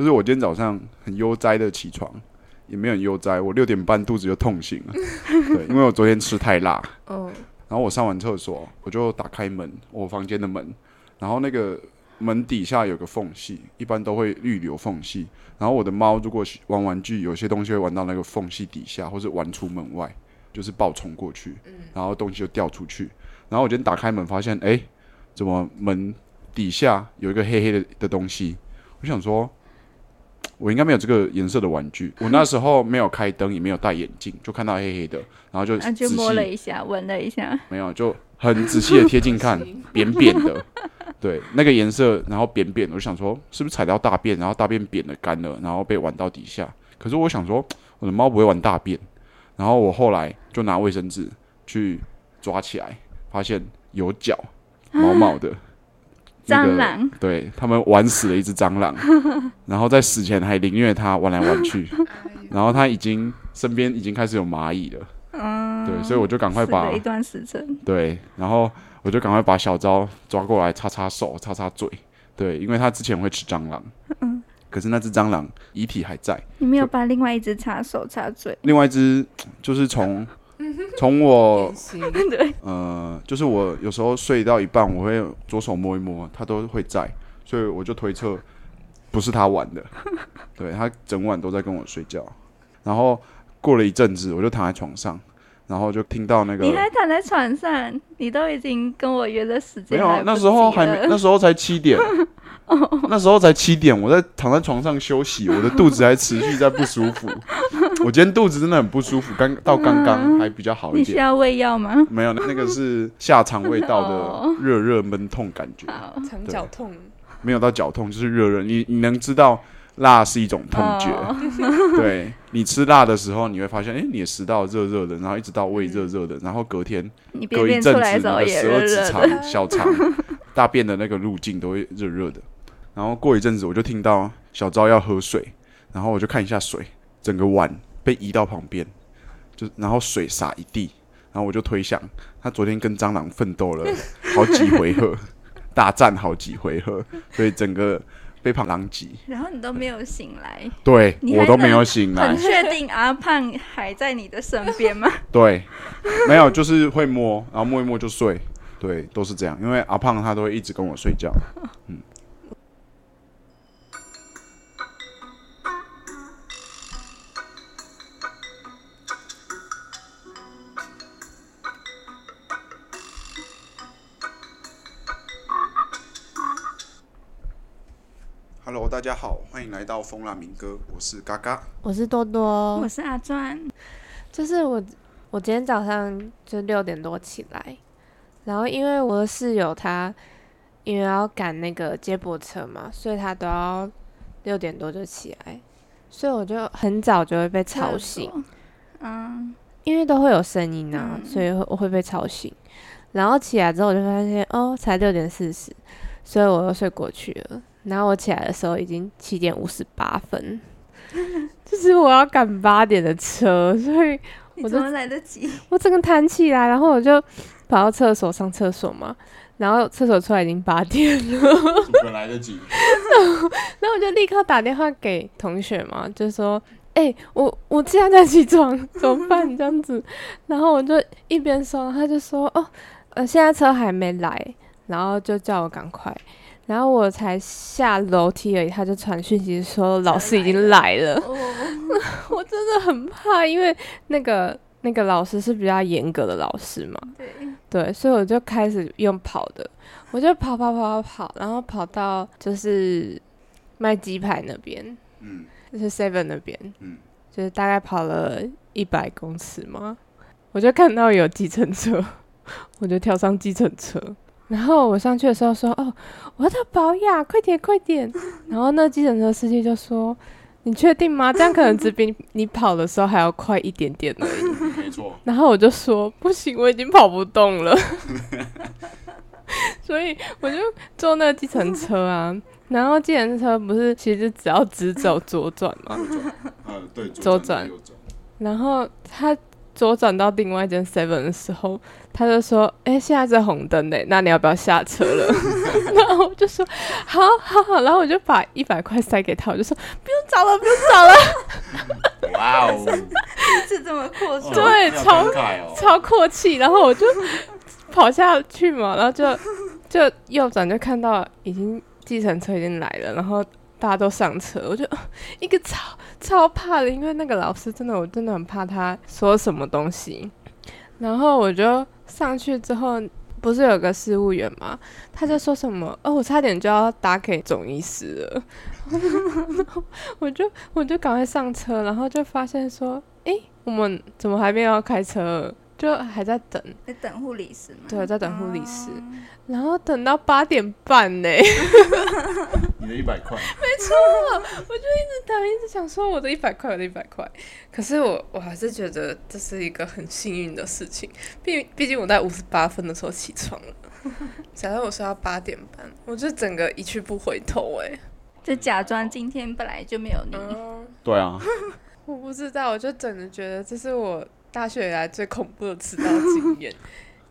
就是我今天早上很悠哉的起床，也没有很悠哉，我六点半肚子就痛醒了，对，因为我昨天吃太辣，哦，然后我上完厕所，我就打开门，我房间的门，然后那个门底下有个缝隙，一般都会预留缝隙。然后我的猫如果玩玩具，有些东西会玩到那个缝隙底下，或是玩出门外，就是暴冲过去，然后东西就掉出去。然后我今天打开门，发现哎，怎么门底下有一个黑黑的的东西？我想说，我应该没有这个颜色的玩具。我那时候没有开灯，也没有戴眼镜，就看到黑黑的，然后就那就摸了一下，闻了一下，没有，就很仔细的贴近看，扁扁的，对，那个颜色，然后扁扁的，我就想说是不是踩到大便，然后大便扁了干了，然后被玩到底下。可是我想说，我的猫不会玩大便，然后我后来就拿卫生纸去抓起来，发现有脚，毛毛的。那个蟑螂，对他们玩死了一只蟑螂，然后在死前还凌虐它，玩来玩去，然后它已经身边已经开始有蚂蚁了，嗯，对，所以我就赶快把一段时辰，对，然后我就赶快把小昭抓过来擦擦手、擦擦嘴，对，因为他之前会吃蟑螂，嗯，可是那只蟑螂遗体还在，你没有把另外一只擦手擦嘴，另外一只就是从从我 对，呃，就是我有时候睡到一半，我会左手摸一摸，它都会在，所以我就推测不是他玩的，对他整晚都在跟我睡觉，然后过了一阵子，我就躺在床上，然后就听到那个你还躺在床上，你都已经跟我约了时间，没有那时候，还没那时候才七点，那时候才七点，我在躺在床上休息，我的肚子还持续在不舒服。我今天肚子真的很不舒服，刚到刚刚还比较好一点，你需要喂药吗？没有，那那个是下肠胃道的哦 热热闷痛感觉，肠绞痛，没有到绞痛，就是热热。你你能知道辣是一种痛觉，哦。对你吃辣的时候，你会发现，哎、你的食道热热的，然后一直到胃热热的，然后隔天你便隔一阵子，你的时候也十二指肠、小肠、大便的那个路径都会热热的。然后过一阵子，我就听到小昭要喝水，然后我就看一下水，整个碗被移到旁边，就然后水洒一地，然后我就推想，他昨天跟蟑螂奋斗了 好几回合，大战好几回合，所以整个被胖狼挤。然后你都没有醒来，对我都没有醒来很，确定阿胖还在你的身边吗？对，没有，就是会摸，然后摸一摸就睡，对，都是这样。因为阿胖他都会一直跟我睡觉。嗯。Hello，大家好，欢迎来到风浪民歌，我是嘎嘎。我是多多我，是阿专，就是我，我今天早上就六点多起来，然后因为我的室友他因为要赶那个接驳车嘛，所以他都要六点多就起来，所以我就很早就会被吵醒，。嗯，因为都会有声音啊，嗯所以会我会被吵醒。然后起来之后，我就发现哦，才六点四十，所以我又睡过去了。然后我起来的时候已经七点五十八分，就是我要赶八点的车，所以我怎么来得及？我整个弹起来，然后我就跑到厕所上厕所嘛，然后厕所出来已经八点了，怎么来得及？然后我就立刻打电话给同学嘛，就说：“哎、我我现在在起床，怎么办？”这样子，然后我就一边说，他就说：“哦，呃，现在车还没来。”然后就叫我赶快，然后我才下楼梯而已，他就传讯息说老师已经来了。哦，我真的很怕，因为那个那个老师是比较严格的老师嘛，对，对，所以我就开始用跑的，我就跑跑跑跑跑，然后跑到就是卖鸡排那边，嗯。就是 Seven 那边，嗯，就是大概跑了一百公尺嘛，我就看到有计程车，我就跳上计程车。然后我上去的时候说：“哦，我要到保雅，快点快点！” 然后那计程车司机就说：“你确定吗？这样可能只比你跑的时候还要快一点点而已。”没错。然后我就说不行，我已经跑不动了，所以我就坐那个计程车啊。然后计程车不是其实只要直走左转嘛，呃，对，左转。然后他左转到另外一间 Seven 的时候，他就说：“哎、现在是红灯嘞，那你要不要下车了？” 然后我就说：“好好好。”然后我就把一百块塞给他，我就说：“不用找了，不用找了。哇哦，是这么阔绰。对超哦”超阔气。然后我就跑下去嘛，然后就就右转就看到已经计程车已经来了，然后大家都上车，我就一个超超怕的，因为那个老师真的我真的很怕他说什么东西。然后我就上去之后，不是有个事务员吗？他就说什么，哦，我差点就要打给总医师了。我就我就赶快上车，然后就发现说，诶，我们怎么还没有要开车？就还在等，在等护理师吗？对在等护理师哦然后等到八点半呢，你的一百块，没错，我就一直等一直想说我的一百块，我的一百块。可是我我还是觉得这是一个很幸运的事情，毕毕竟我在五十八分的时候起床了。假如我说要八点半，我就整个一去不回头哎、就假装今天本来就没有你。嗯，对啊，我不知道，我就真的觉得这是我大学以来最恐怖的迟到经验，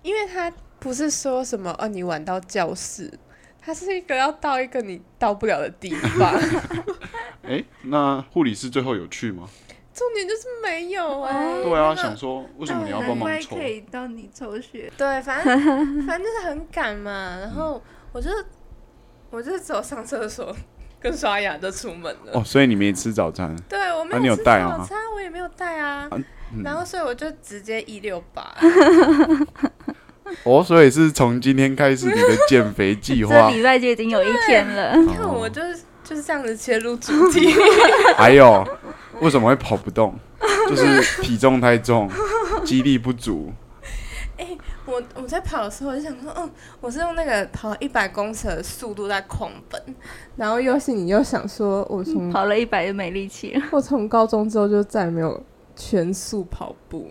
因为他不是说什么哦你晚到教室，它是一个要到一个你到不了的地方，哎，那护理师最后有去吗？重点就是没有哎、对啊，想说为什么你要帮忙抽可？以到你抽血，对，反正 反正就是很赶嘛，然后我就我就只有上厕所跟刷牙就出门了。哦，所以你没吃早餐？对我没有吃早餐，我也没有带啊。嗯然后所以我就直接一六八，哦，所以是从今天开始你的减肥计这划，礼拜就已经有一天了。你看我就是就是这样子切入主题。还有为什么会跑不动？就是体重太重，肌力不足。我我在跑的时候，我就想说，嗯，我是用那个跑一百公尺的速度在狂奔，然后又是你又想说，我从跑了一百就没力气了。我从高中之后就再也没有全速跑步。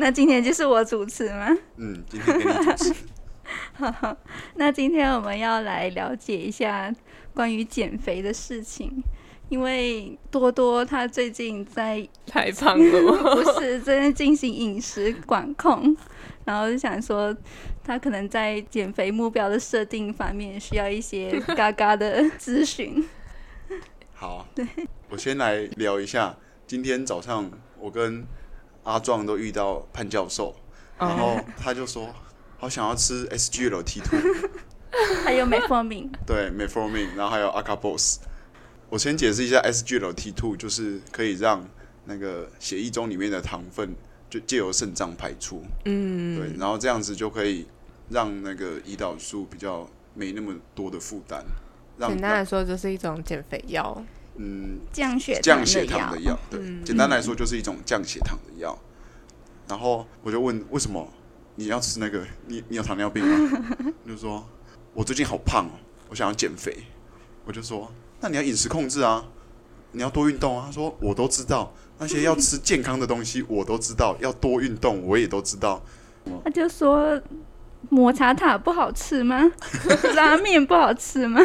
那今天就是我主持吗？嗯，今天给你主持。那今天我们要来了解一下关于减肥的事情，因为多多他最近在太胖了吗？不是正在进行饮食管控，然后就想说他可能在减肥目标的设定方面需要一些 嘎嘎的咨询。好，我先来聊一下。今天早上我跟阿壮都遇到潘教授，然后他就说好想要吃 SGLT two，还有美凤敏，对 Metformin，然后还有 Acapos。我先解释一下 SGLT two，就是可以让那个血液中里面的糖分就借由肾脏排出，嗯，对，然后这样子就可以让那个胰岛素比较没那么多的负担，简单来说就是一种减肥药。嗯降血糖的降血糖药的药，对，嗯简单来说就是一种降血糖的药。然后我就问为什么你要吃那个？你你有糖尿病吗？就说我最近好胖哦，我想要减肥。我就说那你要饮食控制啊，你要多运动啊。他说我都知道那些要吃健康的东西，我都知道，要多运动我也都知道。他就说抹茶塔不好吃吗？拉面不好吃吗？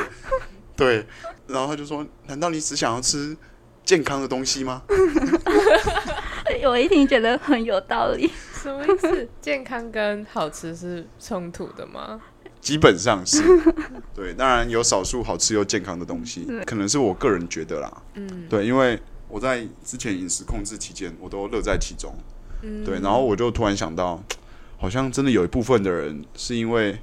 对，然后他就说难道你只想要吃健康的东西吗？我一听觉得很有道理。什么意思？健康跟好吃是冲突的吗？基本上是，对，当然有少数好吃又健康的东西，可能是我个人觉得啦，嗯对，因为我在之前饮食控制期间，我都乐在其中，嗯，对，然后我就突然想到，好像真的有一部分的人是因为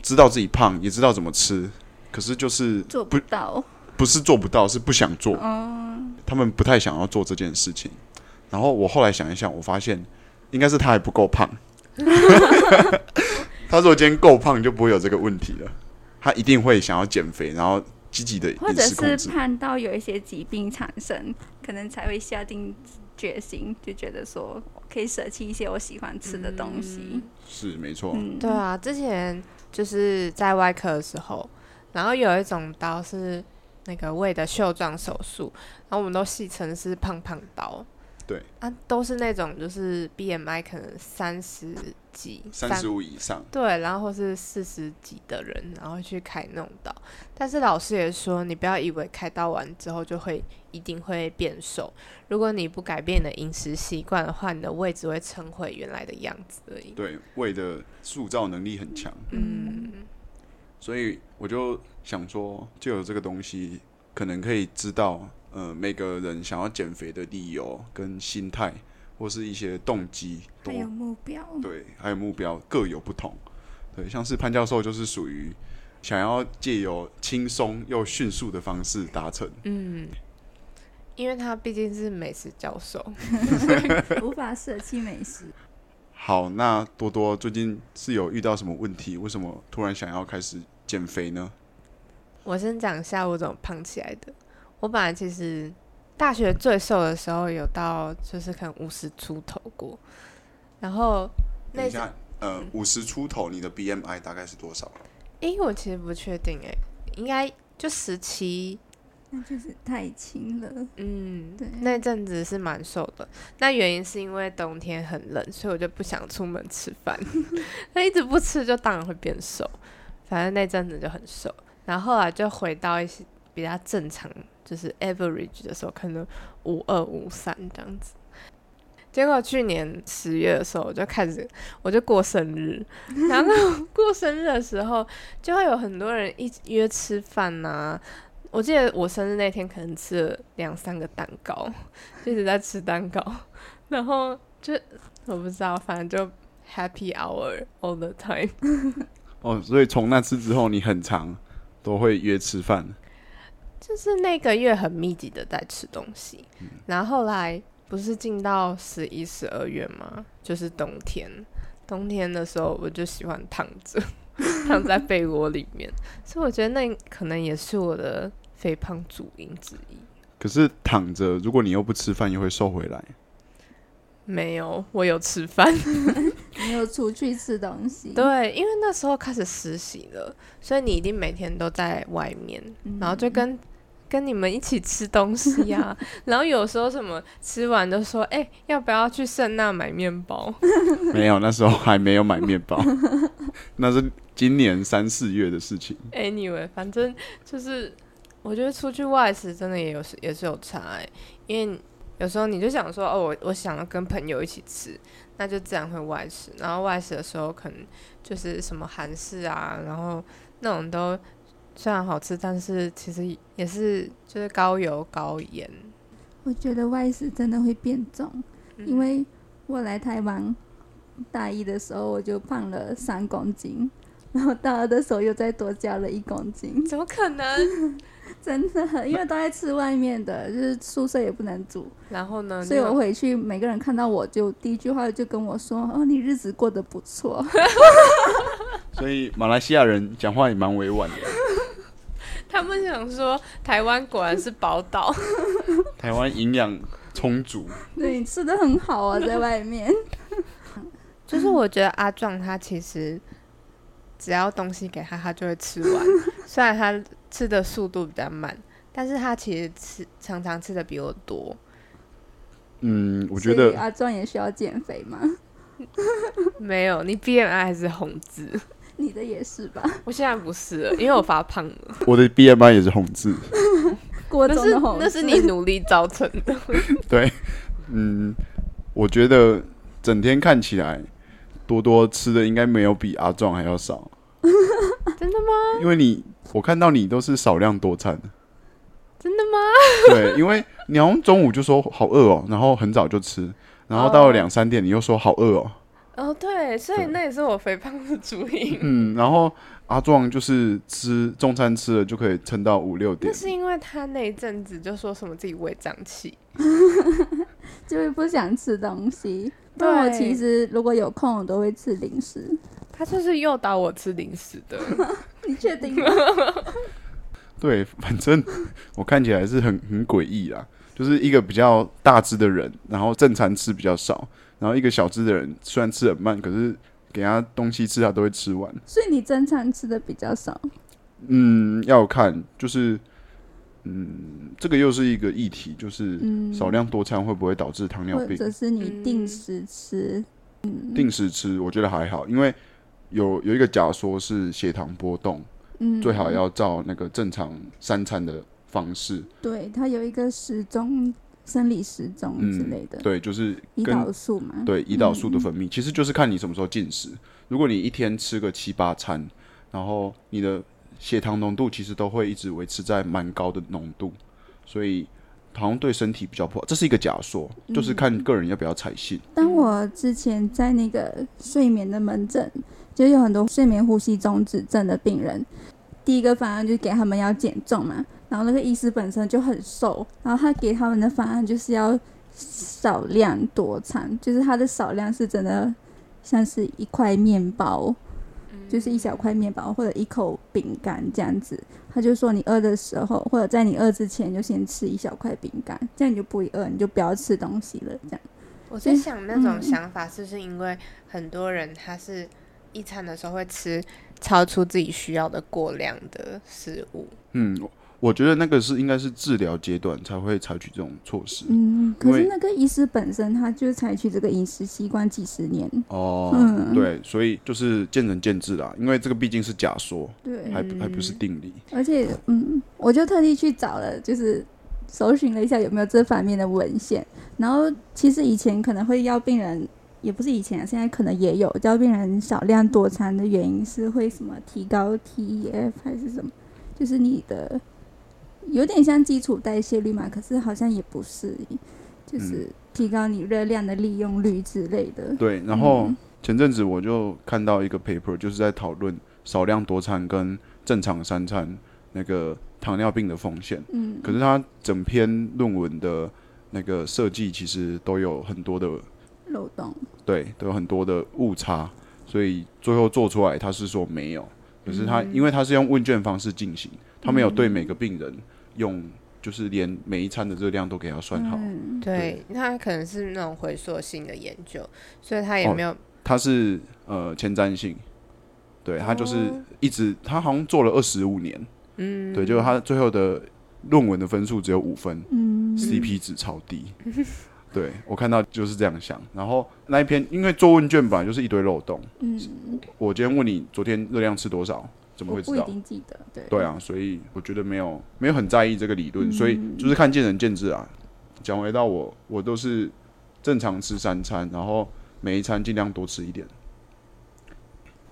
知道自己胖，也知道怎么吃，可是就是做不不到，不是做不到，是不想做，嗯，他们不太想要做这件事情。然后我后来想一想，我发现应该是他还不够胖。他如果今天够胖，就不会有这个问题了。他一定会想要减肥，然后积极的饮或者是食控制。看到有一些疾病产生，可能才会下定决心，就觉得说可以舍弃一些我喜欢吃的东西。是没错，嗯，对啊，之前就是在外科的时候，然后有一种刀是那个胃的袖状手术，然后我们都戏称是胖胖刀。对啊，都是那种就是 BMI 可能三十几、三十五以上。对，然后或是四十几的人，然后去开那种刀。但是老师也说，你不要以为开刀完之后就会一定会变瘦。如果你不改变你的饮食习惯的话，你的胃只会撑回原来的样子而已。对，胃的塑造能力很强，嗯，所以我就想说，就有这个东西，可能可以知道，呃，每个人想要减肥的理由跟心态，或是一些动机，都还有目标，对，还有目标各有不同。对，像是潘教授就是属于想要借由轻松又迅速的方式达成。嗯，因为他毕竟是美食教授，无法舍弃美食。好，那多多最近是有遇到什么问题？为什么突然想要开始减肥呢？我先讲一下我怎么胖起来的。我本来其实大学最瘦的时候有到就是可能五十出头过，然后那等一下，呃，五十出头，你的 BMI 大概是多少？诶，我其实不确定诶，应该就十七，那就是太轻了，嗯，对那阵子是蛮瘦的。那原因是因为冬天很冷，所以我就不想出门吃饭。那一直不吃，就当然会变瘦。反正那阵子就很瘦，然后后来就回到一些比较正常，就是 average 的时候，可能五二五三这样子。结果去年十月的时候，我就开始我就过生日，然后过生日的时候，就会有很多人一起约吃饭呐、我记得我生日那天可能吃了两三个蛋糕，一直在吃蛋糕，然后就我不知道，反正就 happy hour all the time。哦，所以从那次之后，你很长都会约吃饭。就是那个月很密集的在吃东西，然后后来不是进到十一、十二月吗？就是冬天，冬天的时候我就喜欢躺着，躺在被窝里面，所以我觉得那可能也是我的肥胖主因之一。可是躺着，如果你又不吃饭，又会瘦回来。没有，我有吃饭。没有出去吃东西。对，因为那时候开始实习了，所以你一定每天都在外面，嗯然后就跟跟你们一起吃东西呀、然后有时候什么吃完就说，哎、要不要去圣纳买面包？没有，那时候还没有买面包，那是今年三四月的事情。Anyway，反正就是我觉得出去外食真的也有也是有差、欸，因为有时候你就想说，哦，我我想要跟朋友一起吃，那就自然会外食。然后外食的时候可能就是什么韩式啊，然后那种都虽然好吃，但是其实也是就是高油高盐。我觉得外食真的会变重，嗯因为我来台湾大一的时候我就胖了三公斤，然后大二的时候又再多加了一公斤，怎么可能？真的，因为都在吃外面的，就是宿舍也不能煮，然后呢？所以我回去每个人看到我就第一句话就跟我说：“哦，你日子过得不错。所以马来西亚人讲话也蛮委婉的。他们想说台湾果然是宝岛。台湾营养充足，”对你吃的很好啊，在外面。就是我觉得阿壮他其实只要东西给他，他就会吃完。虽然他吃的速度比较慢，但是他其实吃常常吃的比我多。嗯，我觉得阿壮也需要减肥吗？没有，你 BMI 还是红字，你的也是吧？我现在不是了，因为我发胖了。我的 BMI 也是红字。国那是中的红那是你努力造成的。对，嗯，我觉得整天看起来多多吃的应该没有比阿壮还要少，真的吗？因为你我看到你都是少量多餐。真的吗？对，因为你好像中午就说好饿哦，然后很早就吃，然后到了哦两三点你又说好饿哦，哦，对，所以那也是我肥胖的主因。嗯，然后阿壮就是吃中餐吃了就可以撑到五六点那，是因为他那一阵子就说什么自己胃胀气，就是不想吃东西。但我其实如果有空，我都会吃零食。他就是诱导我吃零食的。你确定吗？对，反正我看起来是很很诡异啊，就是一个比较大只的人，然后正餐吃比较少，然后一个小只的人虽然吃很慢，可是给他东西吃他都会吃完。所以你正餐吃的比较少。嗯，要看就是嗯这个又是一个议题，就是嗯少量多餐会不会导致糖尿病？或者是你嗯定时吃，定时吃，我觉得还好，因为有有一个假说是血糖波动，嗯，最好要照那个正常三餐的方式，对它有一个时钟、生理时钟之类的，嗯对，就是胰岛素嘛，对胰岛素的分泌，其实就是看你什么时候进食。如果你一天吃个七八餐，然后你的血糖浓度其实都会一直维持在蛮高的浓度，所以好像对身体比较不好。这是一个假说，就是看个人要不要采信。当我之前在那个睡眠的门诊，就有很多睡眠呼吸中止症的病人，第一个方案就是给他们要减重嘛，然后那个医师本身就很瘦，然后他给他们的方案就是要少量多餐，就是他的少量是真的像是一块面包，就是一小块面包或者一口饼干这样子。他就说你饿的时候，或者在你饿之前就先吃一小块饼干，这样你就不会饿，你就不要吃东西了，这样。我在想那种嗯想法是不是因为很多人他是一餐的时候会吃超出自己需要的过量的食物，嗯，我我觉得那个是应该是治疗阶段才会采取这种措施。嗯，可是那个医师本身他就采取这个饮食习惯几十年，哦，嗯对，所以就是见仁见智啦，因为这个毕竟是假说，对，还不还不是定理。而且嗯，我就特地去找了，就是搜寻了一下有没有这方面的文献，然后其实以前可能会要病人。也不是以前啊，现在可能也有教病人少量多餐的原因是会什么提高 TEF 还是什么，就是你的有点像基础代谢率嘛，可是好像也不是，就是提高你热量的利用率之类的。对，然后嗯前阵子我就看到一个 paper，就是在讨论少量多餐跟正常三餐那个糖尿病的风险。嗯，可是它整篇论文的那个设计其实都有很多的漏洞。对，都有很多的误差，所以最后做出来他是说没有，可是他、因为他是用问卷方式进行，他没有对每个病人用，就是连每一餐的热量都给他算好，嗯，对，他可能是那种回溯性的研究，所以他也哦没有、他是呃前瞻性，对他就是哦一直他好像做了二十五年，嗯，对，就是他最后的论文的分数只有五分，嗯。CP 值超低。对我看到就是这样想，然后那一篇因为做问卷本来就是一堆漏洞，嗯，我今天问你昨天热量吃多少，怎么会知道？定记得，对，对啊，所以我觉得没有没有很在意这个理论，嗯所以就是看见仁见智啊。讲回到我，我都是正常吃三餐，然后每一餐尽量多吃一点。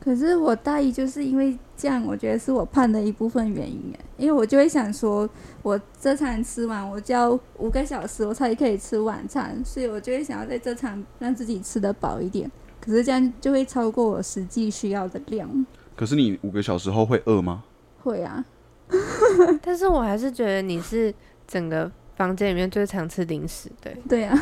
可是我大一就是因为这样，我觉得是我胖的一部分原因哎，因为我就会想说，我这餐吃完，我就要五个小时我才可以吃晚餐，所以我就会想要在这餐让自己吃得饱一点。可是这样就会超过我实际需要的量，可是你五个小时后会饿吗？会啊，但是我还是觉得你是整个房间里面最常吃零食的。对啊，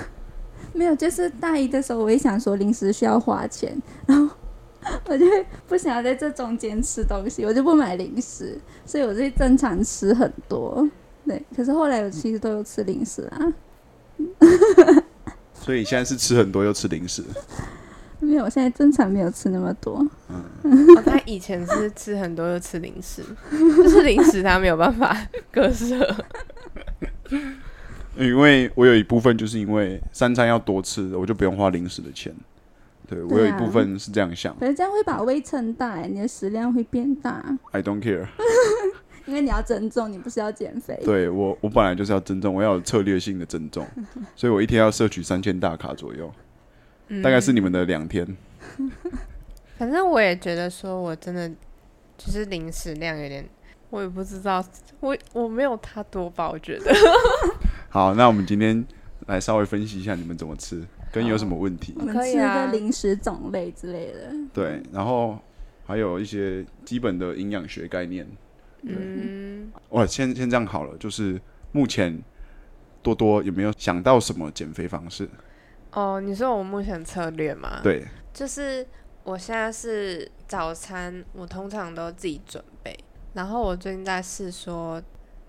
没有，就是大一的时候，我也想说零食需要花钱，然后 我就不想要在这中间吃东西，我就不买零食，所以我就会正常吃很多。对，可是后来我其实都有吃零食啊，所以现在是吃很多又吃零食。没有，我现在正常没有吃那么多。哦，他以前是吃很多又吃零食，就是零食他没有办法割舍。因为我有一部分就是因为三餐要多吃，我就不用花零食的钱。对我有一部分是这样想可是这样会把胃撑大、欸，你的食量会变大，，I don't care。因为你要增重，你不是要减肥。对我，我本来就是要增重，我要有策略性的增重，所以我一天要摄取三千大卡左右，大概是你们的两天。反正我也觉得说，我真的就是零食量有点，我也不知道，我我没有他多吧，我觉得。好，那我们今天来稍微分析一下你们怎么吃，跟有什么问题我。们吃可以啊个零食种类之类的。对，然后还有一些基本的营养学概念。嗯，哇，先先这样好了，就是目前多多有没有想到什么减肥方式？哦，你说我目前策略吗？，对，就是我现在是早餐，我通常都自己准备。然后我最近在试说，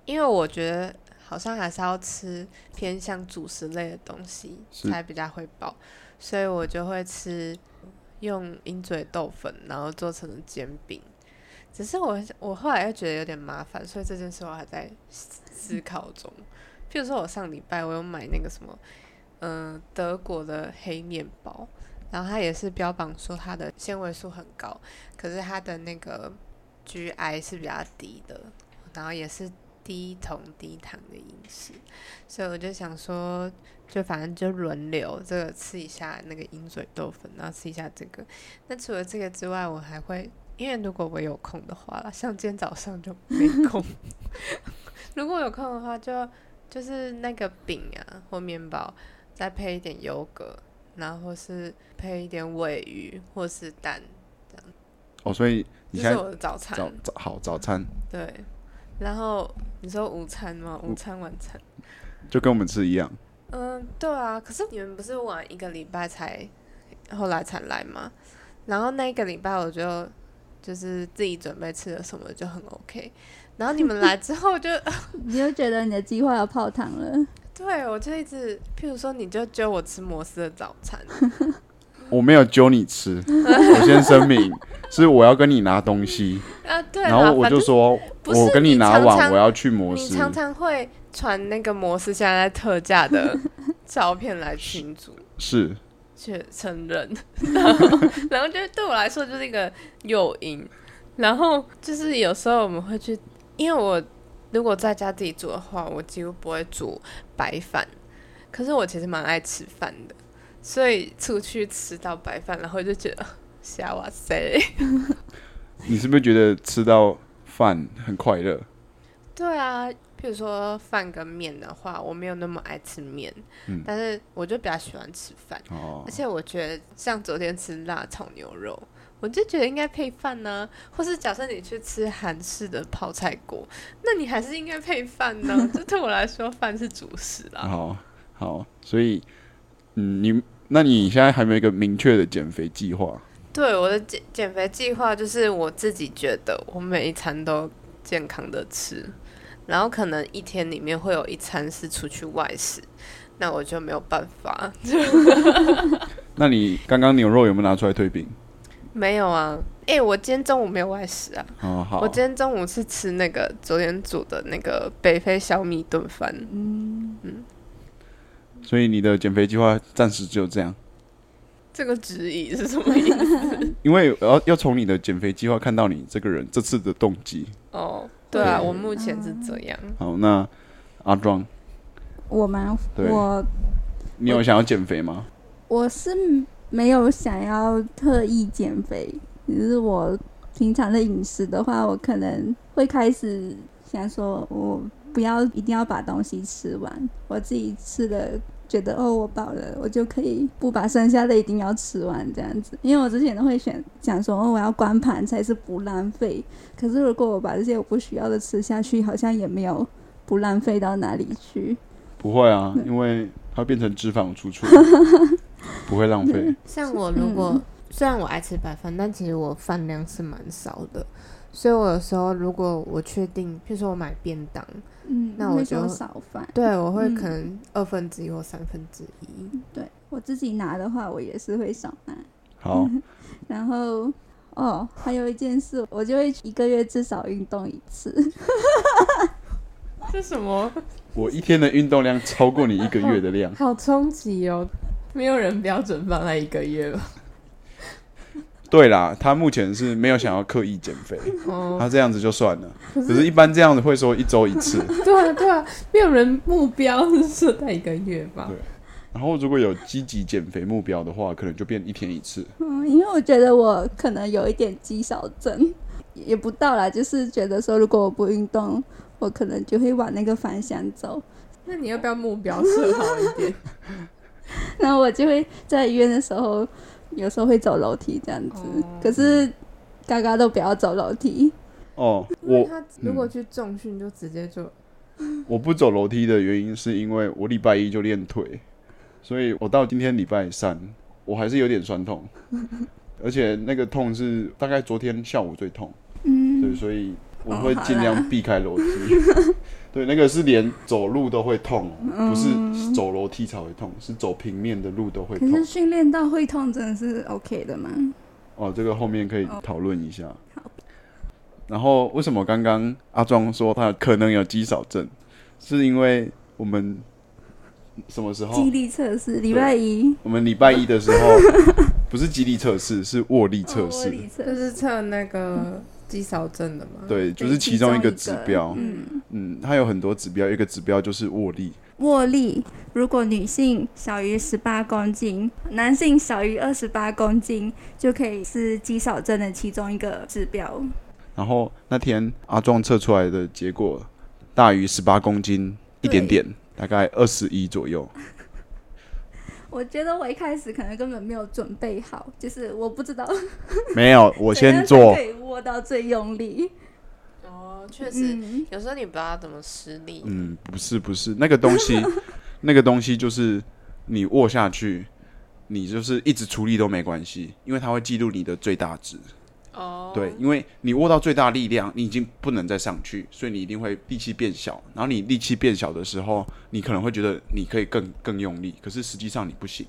因为我觉得好像还是要吃偏向主食类的东西是才比较会饱，所以我就会吃用鹰嘴豆粉，然后做成煎饼。只是我我后来又觉得有点麻烦，所以这件事我还在思思考中。譬如说，我上礼拜我有买那个什么，嗯、德国的黑面包，然后它也是标榜说它的纤维素很高，可是它的那个 GI 是比较低的，然后也是低酮低糖的饮食，所以我就想说，就反正就轮流这个吃一下那个鹰嘴豆粉，然后吃一下这个。那除了这个之外，我还会，因为如果我有空的话啦，像今天早上就没空。如果有空的话就，就是那个饼啊或面包，再配一点优格，然后是配一点尾鱼或是蛋这样，哦，所以你现在这是我的早餐。早早好早餐对，然后你说午餐吗？午餐、晚餐。就跟我们吃一样，嗯，对啊，可是你们不是晚一个礼拜才后来才来吗？然后那一个礼拜我就就是自己准备吃了什么就很 OK，然后你们来之后就 你就觉得你的计划要泡汤了。对我就一直，譬如说你就揪我吃摩斯的早餐，我没有揪你吃，我先声明是我要跟你拿东西，啊对啦，然后我就说我跟你拿碗，常常我要去摩斯，你常常会传那个摩斯现在在特价的 照片来群组。是。去承认，然 后然后就是对我来说就是一个诱因，然后就是有时候我们会去，因为我如果在家自己煮的话，我几乎不会煮白饭，可是我其实蛮爱吃饭的，所以出去吃到白饭，然后就觉得瞎哇塞，你是不是觉得吃到饭很快乐？对啊。譬如说饭跟面的话，我没有那么爱吃面，嗯但是我就比较喜欢吃饭。哦而，且我觉得像昨天吃辣炒牛肉，我就觉得应该配饭呢、或是假设你去吃韩式的泡菜锅，那你还是应该配饭呢、这对我来说，饭是主食啦。好好，所以嗯，你那你现在还没有一个明确的减肥计划？对我的减减肥计划就是我自己觉得我每一餐都健康的吃，然后可能一天里面会有一餐是出去外食，那我就没有办法。那你刚刚牛肉有没有拿出来退冰？没有啊，诶，我今天中午没有外食啊。哦，好我，今天中午是吃那个昨天煮的那个北非小米炖饭，嗯嗯，所以你的减肥计划暂时只有这样，这个质疑是什么意思？因为我要要从你的减肥计划看到你这个人这次的动机。哦，对啊，对我目前是这样。好，那阿庄，我吗？我你有想要减肥吗？我是没有想要特意减肥，只是我平常的饮食的话，我可能会开始想说，我不要一定要把东西吃完，我自己吃了觉得哦我饱了，我就可以不把剩下的一定要吃完这样子。因为我之前都会选想说，哦我要光盘才是不浪费，可是如果我把这些我不需要的吃下去，好像也没有不浪费到哪里去。不会啊，因为它变成脂肪出出，不会浪费。像我如果、虽然我爱吃白饭，但其实我饭量是蛮少的，所以我有时候如果我确定，譬如说我买便当，嗯，那我就少饭。对我会嗯可能二分之一或三分之一。对我自己拿的话，我也是会少拿。好，然后哦，还有一件事，我就会一个月至少运动一次。这什么？我一天的运动量超过你一个月的量。好冲击哦！没有人标准放在一个月吧？对啦，他目前是没有想要刻意减肥，哦，他这样子就算了。可是，一般这样子会说一周一次。对啊，对啊，没有人目标是设在一个月吧对？然后，如果有积极减肥目标的话，可能就变一天一次。嗯，因为我觉得我可能有一点肌少症，也不到啦，就是觉得说，如果我不运动，我可能就会往那个方向走。那你要不要目标设好一点？然后我就会在医院的时候，有时候会走楼梯这样子。哦可是嘎嘎都不要走楼梯。哦，我因为他如果去重训，就直接就 我不走楼梯的原因是因为我礼拜一就练腿，所以我到今天礼拜三，我还是有点酸痛，而且那个痛是大概昨天下午最痛，对，嗯，所以我哦会尽量避开楼梯。对，那个是连走路都会痛，嗯不是走楼梯才会痛，是走平面的路都会痛可是。训练到会痛真的是 OK 的吗？哦，这个后面可以讨论一下。然后为什么刚刚阿庄说他可能有肌少症，是因为我们什么时候？肌力测试礼拜一我们礼拜一的时候 不是肌力测试，是握力测哦试。就是测那个肌少症的吗？对，就是其中一个指标。嗯，嗯，它有很多指标，一个指标就是握力。握力，如果女性小于十八公斤，男性小于二十八公斤，就可以是肌少症的其中一个指标。然后那天阿壮测出来的结果大于十八公斤一点点，大概二十一左右。我觉得我一开始可能根本没有准备好，就是我不知道 没有，我先做可。以握到最用力。哦，确实，嗯，有时候你不知道怎么施力。嗯，不是不是，那个东西，那个东西就是你握下去，你就是一直出力都没关系，因为它会记录你的最大值。哦，对，因为你握到最大力量，你已经不能再上去，所以你一定会力气变小。然后你力气变小的时候，你可能会觉得你可以更更用力，可是实际上你不行。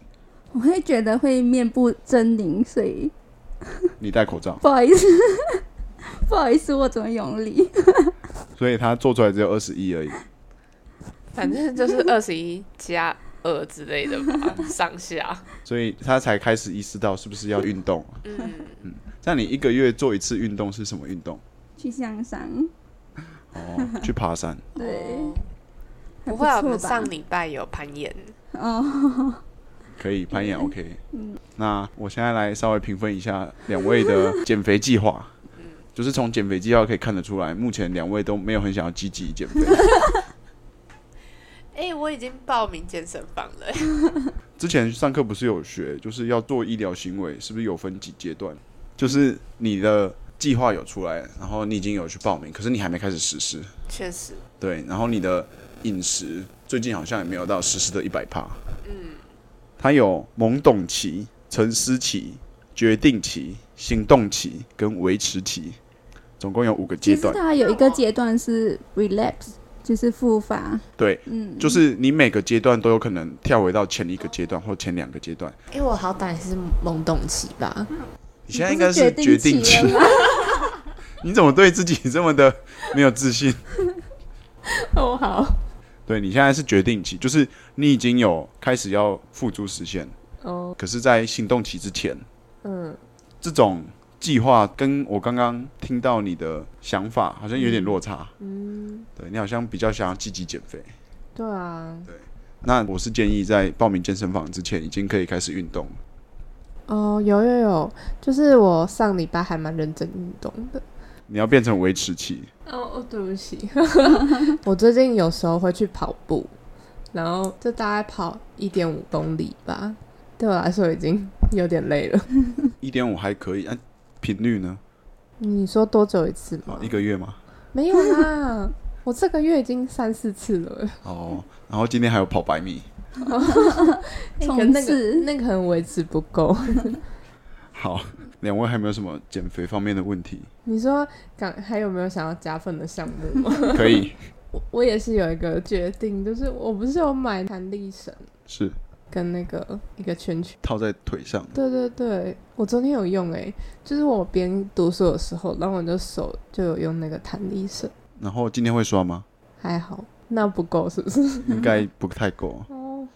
我会觉得会面部狰狞，所以你戴口罩，不好意思，不好意思，我怎么用力？所以他做出来只有二十一而已。反正就是二十一加二之类的吧，上下。所以他才开始意识到是不是要运动。嗯嗯，像你一个月做一次运动是什么运动？去向上，哦，去爬山。对，还不会啊，我们上礼拜有攀岩。哦，可以攀岩 OK。嗯那我现在来稍微评分一下两位的 减肥计划。就是从减肥计划可以看得出来，目前两位都没有很想要积极减肥。哎、我已经报名健身房了、欸。之前上课不是有学，就是要做医疗行为，是不是有分几阶段？就是你的计划有出来，然后你已经有去报名，可是你还没开始实施。确实，对，然后你的饮食最近好像也没有到实施的一百帕。嗯，它有懵懂期、沉思期、决定期、行动期跟维持期，总共有五个阶段。其实它有一个阶段是 relapse，就是复发。对，嗯，就是你每个阶段都有可能跳回到前一个阶段或前两个阶段。因为我好歹是懵懂期吧。你现在应该是决定期？你怎么对自己这么的没有自信？哦，好。对你现在是决定期，就是你已经有开始要付诸实现，哦，可是，在行动期之前，嗯，这种计划跟我刚刚听到你的想法好像有点落差。嗯，对你好像比较想要积极减肥。对啊。对那我是建议在报名健身房之前，已经可以开始运动。哦，有有有，就是我上礼拜还蛮认真运动的。你要变成维持期，哦哦，对不起，我最近有时候会去跑步，然后就大概跑一点五公里吧，对我来说已经有点累了。一点五还可以，按、频率呢？你说多久一次吗啊，？一个月吗？没有啦，我这个月已经三四次了。哦，然后今天还有跑百米。欸 可那个那个可能维持不够。好，两位还有没有什么减肥方面的问题？你说刚还有没有想要加分的项目吗？可以，我我也是有一个决定，就是我不是有买弹力绳是跟那个一个圈圈。套在腿上。对对对，我昨天有用诶、就是我边读书的时候，然后我就手就有用那个弹力绳，然后今天会刷吗？还好，那不够是不是？应该不太够，哦，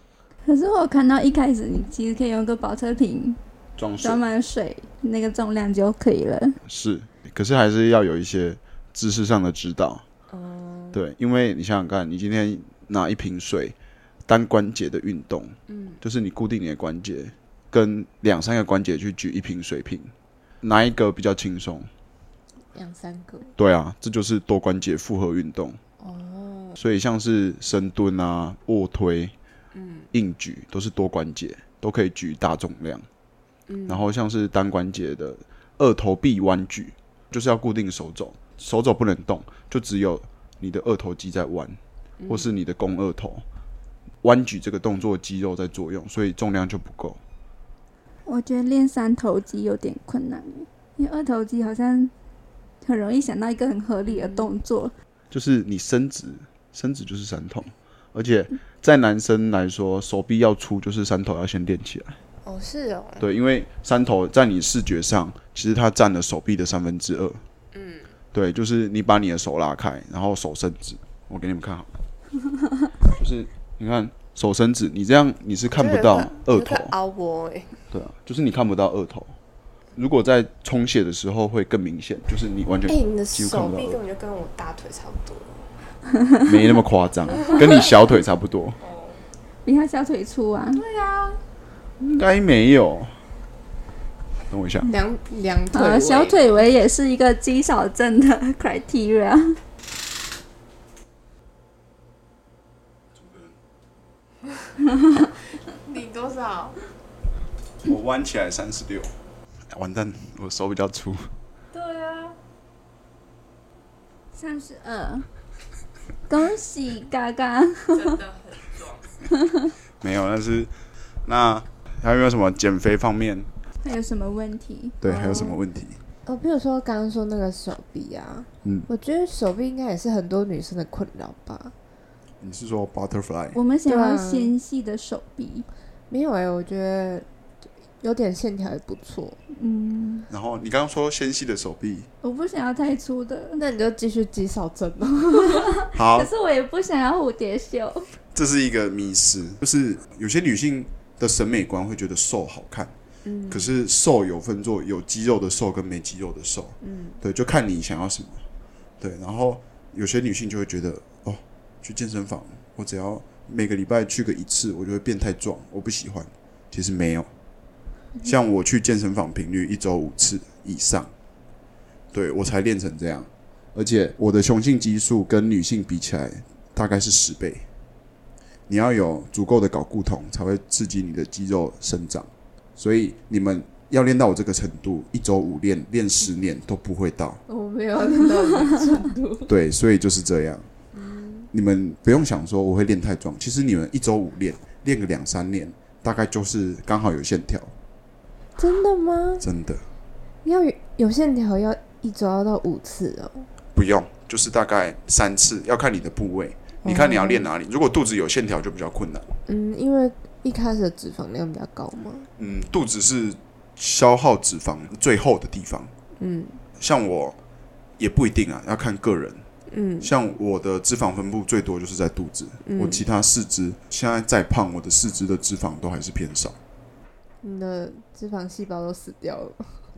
可是我看到一开始你其实可以用个保测瓶装水装满水，那个重量就可以了。是，可是还是要有一些知识上的指导。哦，对，因为你想想看，你今天拿一瓶水，单关节的运动，嗯，就是你固定你的关节，跟两三个关节去举一瓶水瓶，哪一个比较轻松？两三个。对啊，这就是多关节复合运动。哦，所以像是深蹲啊、卧推、嗯硬举都是多关节，都可以举大重量。嗯，然后像是单关节的二头臂弯举，就是要固定手肘，手肘不能动，就只有你的二头肌在弯，嗯或是你的肱二头弯举这个动作肌肉在作用，所以重量就不够。我觉得练三头肌有点困难，因为二头肌好像很容易想到一个很合理的动作。就是你伸直，伸直就是三头，而且在男生来说，手臂要粗，就是三头要先练起来。哦是哦，对，因为三头在你视觉上，其实它占了手臂的三分之二。嗯，对，就是你把你的手拉开，然后手伸直，我给你们看好了，就是你看手伸直，你这样你是看不到二头，凹窝哎，对啊，就是你看不到二头。如果在充血的时候会更明显，就是你完全哎，你的手臂根本就跟我大腿差不多。没那么夸张，跟你小腿差不多，比他小腿粗啊。对啊应该没有。等我一下，两两腿呃，围小腿围也是一个肌少症的 criteria。你多少？我弯起来三十六，完蛋，我手比较粗。对啊，三十二，恭喜嘎嘎！真的很壮。没有，但是那还有没有什么减肥方面？还有什么问题？对，还有什么问题？哦，比如说刚刚说那个手臂啊，嗯，我觉得手臂应该也是很多女生的困扰吧。你是说 butterfly？我们想要纤细的手臂。没有哎、我觉得有点线条也不错。嗯，然后你刚刚说纤细的手臂，我不想要太粗的，那你就继续肌少症哦。好可，是我也不想要蝴蝶袖。这是一个迷失，就是有些女性的审美观会觉得瘦好看，嗯可是瘦有分作有肌肉的瘦跟没肌肉的瘦，嗯，对，就看你想要什么，对，然后有些女性就会觉得，哦，去健身房，我只要每个礼拜去个一次，我就会变太壮，我不喜欢。其实没有，像我去健身房频率一周五次以上，对我才练成这样，而且我的雄性激素跟女性比起来大概是十倍。你要有足够的睾固酮，才会刺激你的肌肉生长。所以你们要练到我这个程度，一周五练，练十年都不会到。我没有练到这个程度。对，所以就是这样。你们不用想说我会练太壮，其实你们一周五练，练个两三年，大概就是刚好有线条，真的吗？真的要有有线条要一周要到五次哦。不用，就是大概三次，要看你的部位，你看你要练哪里。如果肚子有线条就比较困难。嗯，因为一开始的脂肪量比较高嘛。嗯，肚子是消耗脂肪最后的地方，嗯像我也不一定啊，要看个人。嗯像我的脂肪分布最多就是在肚子，嗯我其他四肢现在再胖，我的四肢的脂肪都还是偏少。你的脂肪细胞都死掉了。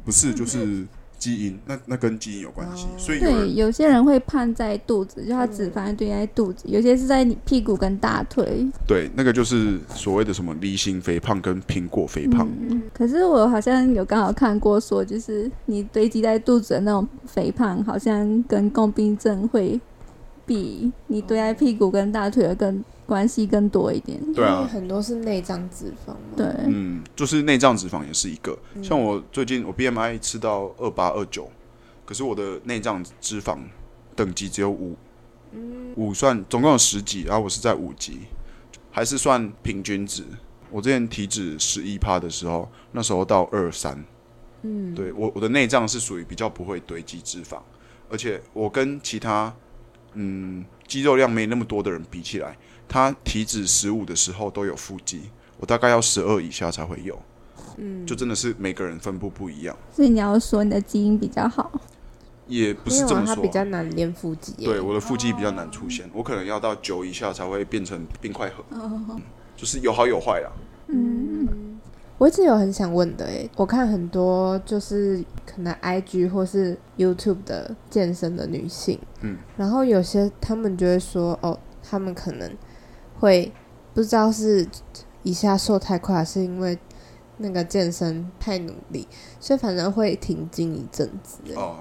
不是，就是基因，那那跟基因有关系，哦所以有对，有些人会胖在肚子，就他脂肪堆在肚子；有些是在你屁股跟大腿。对那个就是所谓的什么梨形肥胖跟苹果肥胖，嗯，可是我好像有刚好看过说，就是你堆积在肚子的那种肥胖，好像跟共病症会比你堆在屁股跟大腿的更关系更多一点。对啊因为很多是内脏脂肪嘛。对，嗯，就是内脏脂肪也是一个。嗯像我最近我 BMI 吃到二八二九，可是我的内脏脂肪等级只有五，嗯五算总共有十级，然后我是在五级，还是算平均值。我之前体脂十一趴的时候，那时候到二三，嗯，对我我的内脏是属于比较不会堆积脂肪，而且我跟其他嗯肌肉量没那么多的人比起来，他体脂十五的时候都有腹肌，我大概要十二以下才会有，嗯，就真的是每个人分布不一样，所以你要说你的基因比较好。也不是这么说它比。较难练腹肌耶。对，我的腹肌比较难出现，我可能要到九以下才会变成冰块盒，嗯就是有好有坏啦。嗯，我一直有很想问的诶，我看很多就是可能 IG 或是 YouTube 的健身的女性，嗯，然后有些他们就会说，哦，他们可能会不知道是一下瘦太快，还是因为那个健身太努力，所以反正会停经一阵子。哦，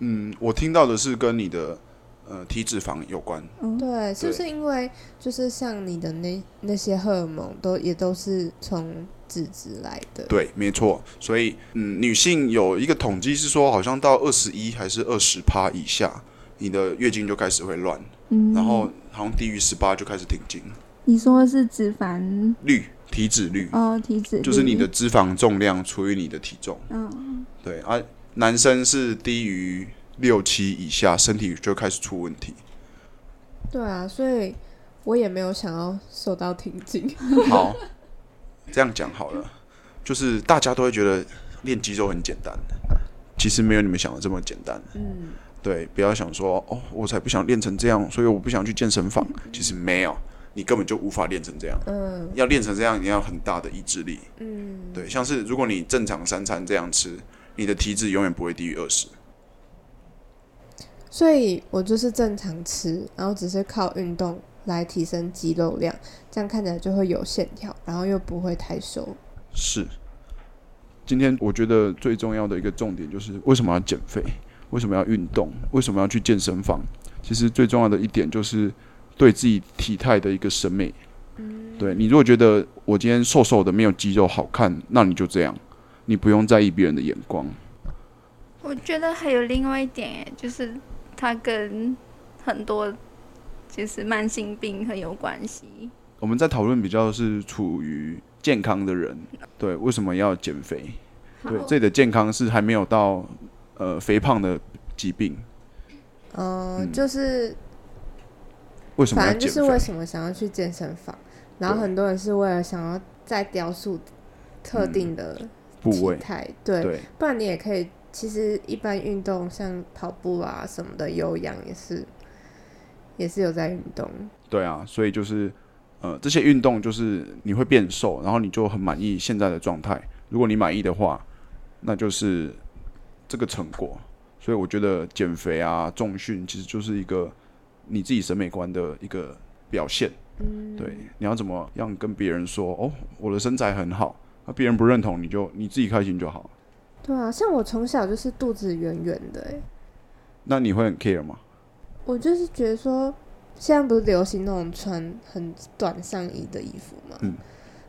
嗯，我听到的是跟你的呃体脂肪有关，对，是不是因为就是像你的那那些荷尔蒙都也都是从脂质来的？对，没错。所以，嗯，女性有一个统计是说，好像到二十一还是二十趴以下，你的月经就开始会乱，嗯然后好像低于十八就开始停经。你说的是脂肪率，体脂率，哦，体脂就是你的脂肪重量除以你的体重。嗯，对啊，男生是低于六七以下，身体就开始出问题。对啊，所以我也没有想要瘦到停经。好，这样讲好了，就是大家都会觉得练肌肉很简单，其实没有你们想的这么简单。嗯，对，不要想说哦，我才不想练成这样，所以我不想去健身房。其实没有，你根本就无法练成这样。嗯要练成这样，你要很大的意志力。嗯，对，像是如果你正常三餐这样吃，你的体脂永远不会低于二十。所以我就是正常吃，然后只是靠运动来提升肌肉量，这样看起来就会有线条，然后又不会太瘦。是。今天我觉得最重要的一个重点就是为什么要减肥，为什么要运动，为什么要去健身房？其实最重要的一点就是对自己体态的一个审美。对你如果觉得我今天瘦瘦的没有肌肉好看，那你就这样，你不用在意别人的眼光。我觉得还有另外一点，哎，就是它跟很多就是慢性病很有关系。我们在讨论比较是处于健康的人，对，为什么要减肥？对，好这里的健康是还没有到呃肥胖的疾病，嗯，嗯就是为什么反正就是为？什么想要去健身房，然后很多人是为了想要再雕塑特定的体部位，态，对，对，不然你也可以，其实一般运动像跑步啊什么的，有氧也是，也是有在运动。对啊，所以就是呃这些运动就是你会变瘦，然后你就很满意现在的状态。如果你满意的话，那就是这个成果。所以我觉得减肥啊、重训其实就是一个你自己审美观的一个表现。嗯，对，你要怎么样跟别人说哦，我的身材很好，那别人不认同你就你自己开心就好。对啊，像我从小就是肚子圆圆的、欸，那你会很 care 吗？我就是觉得说，现在不是流行那种穿很短上衣的衣服吗？嗯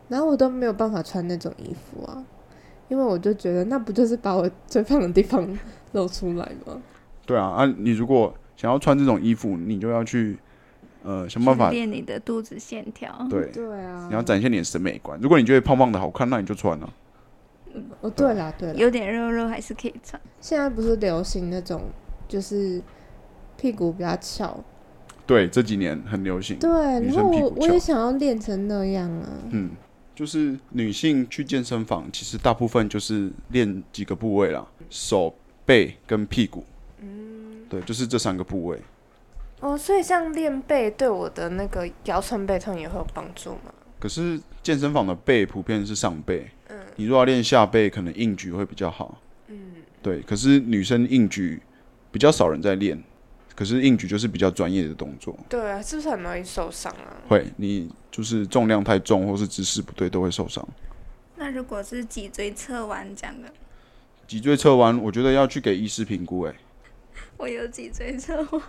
然后我都没有办法穿那种衣服啊，因为我就觉得那不就是把我最胖的地方露出来吗？对啊，啊，你如果想要穿这种衣服，你就要去呃想办法去练你的肚子线条。对，对啊，你要展现你的审美观。如果你觉得胖胖的好看，那你就穿啊。哦，对啦对啦，有点肉肉还是可以穿。现在不是流行那种就是屁股比较翘，对，这几年很流行。对，然后我我也想要练成那样啊。嗯，就是女性去健身房，其实大部分就是练几个部位啦，手、背跟屁股。嗯，对，就是这三个部位。哦，所以像练背对我的那个腰酸背痛也会有帮助吗？可是健身房的背普遍是上背，嗯你如果要练下背，可能硬举会比较好。嗯，对，可是女生硬举比较少人在练，可是硬举就是比较专业的动作，对啊，是不是很容易受伤啊？会你就是重量太重或是姿势不对都会受伤。那如果是脊椎侧弯这样的，脊椎侧弯，我觉得要去给医师评估、欸。我有脊椎侧弯。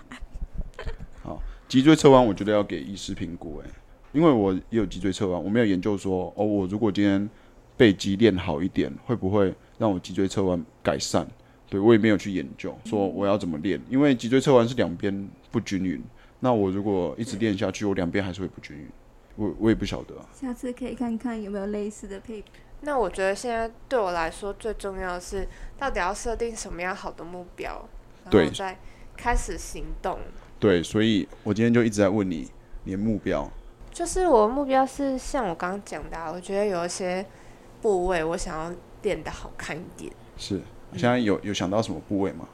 好脊椎侧弯，我觉得要给医师评估，哎，因为我也有脊椎侧弯，我没有研究说，哦，我如果今天背肌练好一点，会不会让我脊椎侧弯改善？对我也没有去研究，说我要怎么练，因为脊椎侧弯是两边不均匀，那我如果一直练下去，我两边还是会不均匀，我我也不晓得啊。下次可以看看有没有类似的配比。那我觉得现在对我来说最重要的是，到底要设定什么样好的目标，然对后再开始行动。对，所以我今天就一直在问你，你的目标，就是我的目标是像我刚刚讲的、啊，我觉得有一些部位我想要练得好看一点。是现在有有想到什么部位吗？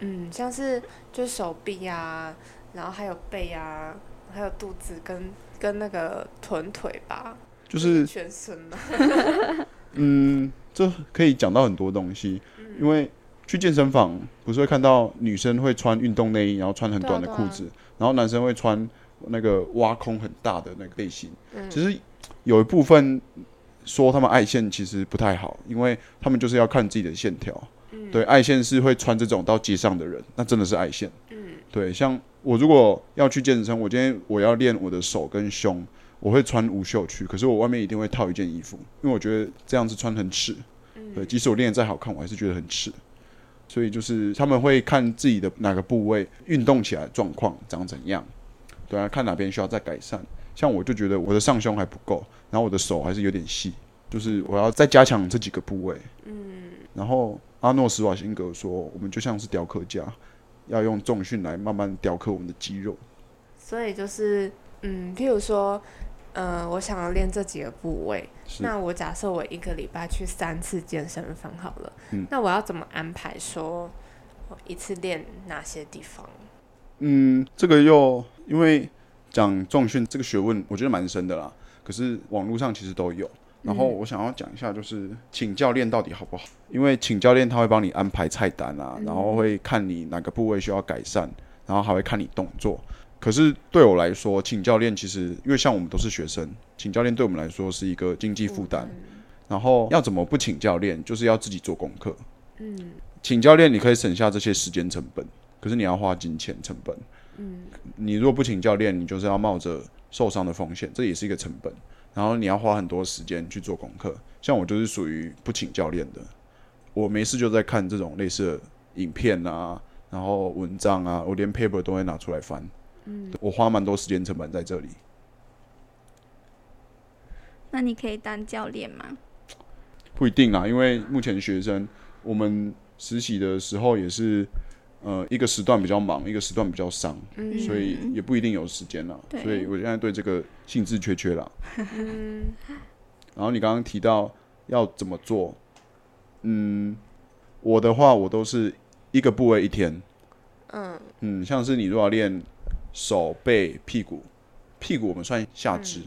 嗯，像是就是手臂啊，然后还有背啊，还有肚子跟跟那个臀腿吧，就是全身嘛。嗯，这可以讲到很多东西，因为去健身房不是会看到女生会穿运动内衣，然后穿很短的裤子，然后男生会穿那个挖空很大的那个背心。嗯其实有一部分说他们爱线其实不太好，因为他们就是要看自己的线条。嗯对，爱线是会穿这种到街上的人，那真的是爱线。嗯对，像我如果要去健身，我今天我要练我的手跟胸，我会穿无袖去，可是我外面一定会套一件衣服，因为我觉得这样子穿很耻。嗯对，即使我练得再好看，我还是觉得很耻。所以就是他们会看自己的哪个部位运动起来状况长怎样，对啊，看哪边需要再改善。像我就觉得我的上胸还不够，然后我的手还是有点细，就是我要再加强这几个部位。嗯，然后阿诺施瓦辛格说，我们就像是雕刻家，要用重训来慢慢雕刻我们的肌肉。所以就是嗯，譬如说，呃，我想要练这几个部位，那我假设我一个礼拜去三次健身房好了，嗯那我要怎么安排说，一次练哪些地方？嗯，这个又因为讲重训这个学问，我觉得蛮深的啦。可是网络上其实都有。然后我想要讲一下，就是请教练到底好不好？因为请教练他会帮你安排菜单啊，然后会看你哪个部位需要改善，然后还会看你动作。可是对我来说，请教练其实因为像我们都是学生，请教练对我们来说是一个经济负担。然后要怎么不请教练，就是要自己做功课。嗯，请教练你可以省下这些时间成本，可是你要花金钱成本。嗯，你如果不请教练，你就是要冒着受伤的风险，这也是一个成本。然后你要花很多时间去做功课，像我就是属于不请教练的，我没事就在看这种类似的影片啊，然后文章啊，我连 paper 都会拿出来翻，嗯，我花蛮多时间成本在这里。那你可以当教练吗？不一定啊，因为目前学生我们实习的时候也是。呃，一个时段比较忙，一个时段比较伤，所以也不一定有时间了。所以我现在对这个兴致缺缺了。然后你刚刚提到要怎么做，嗯，我的话我都是一个部位一天。嗯嗯，像是你如果练手背屁股，屁股我们算下肢，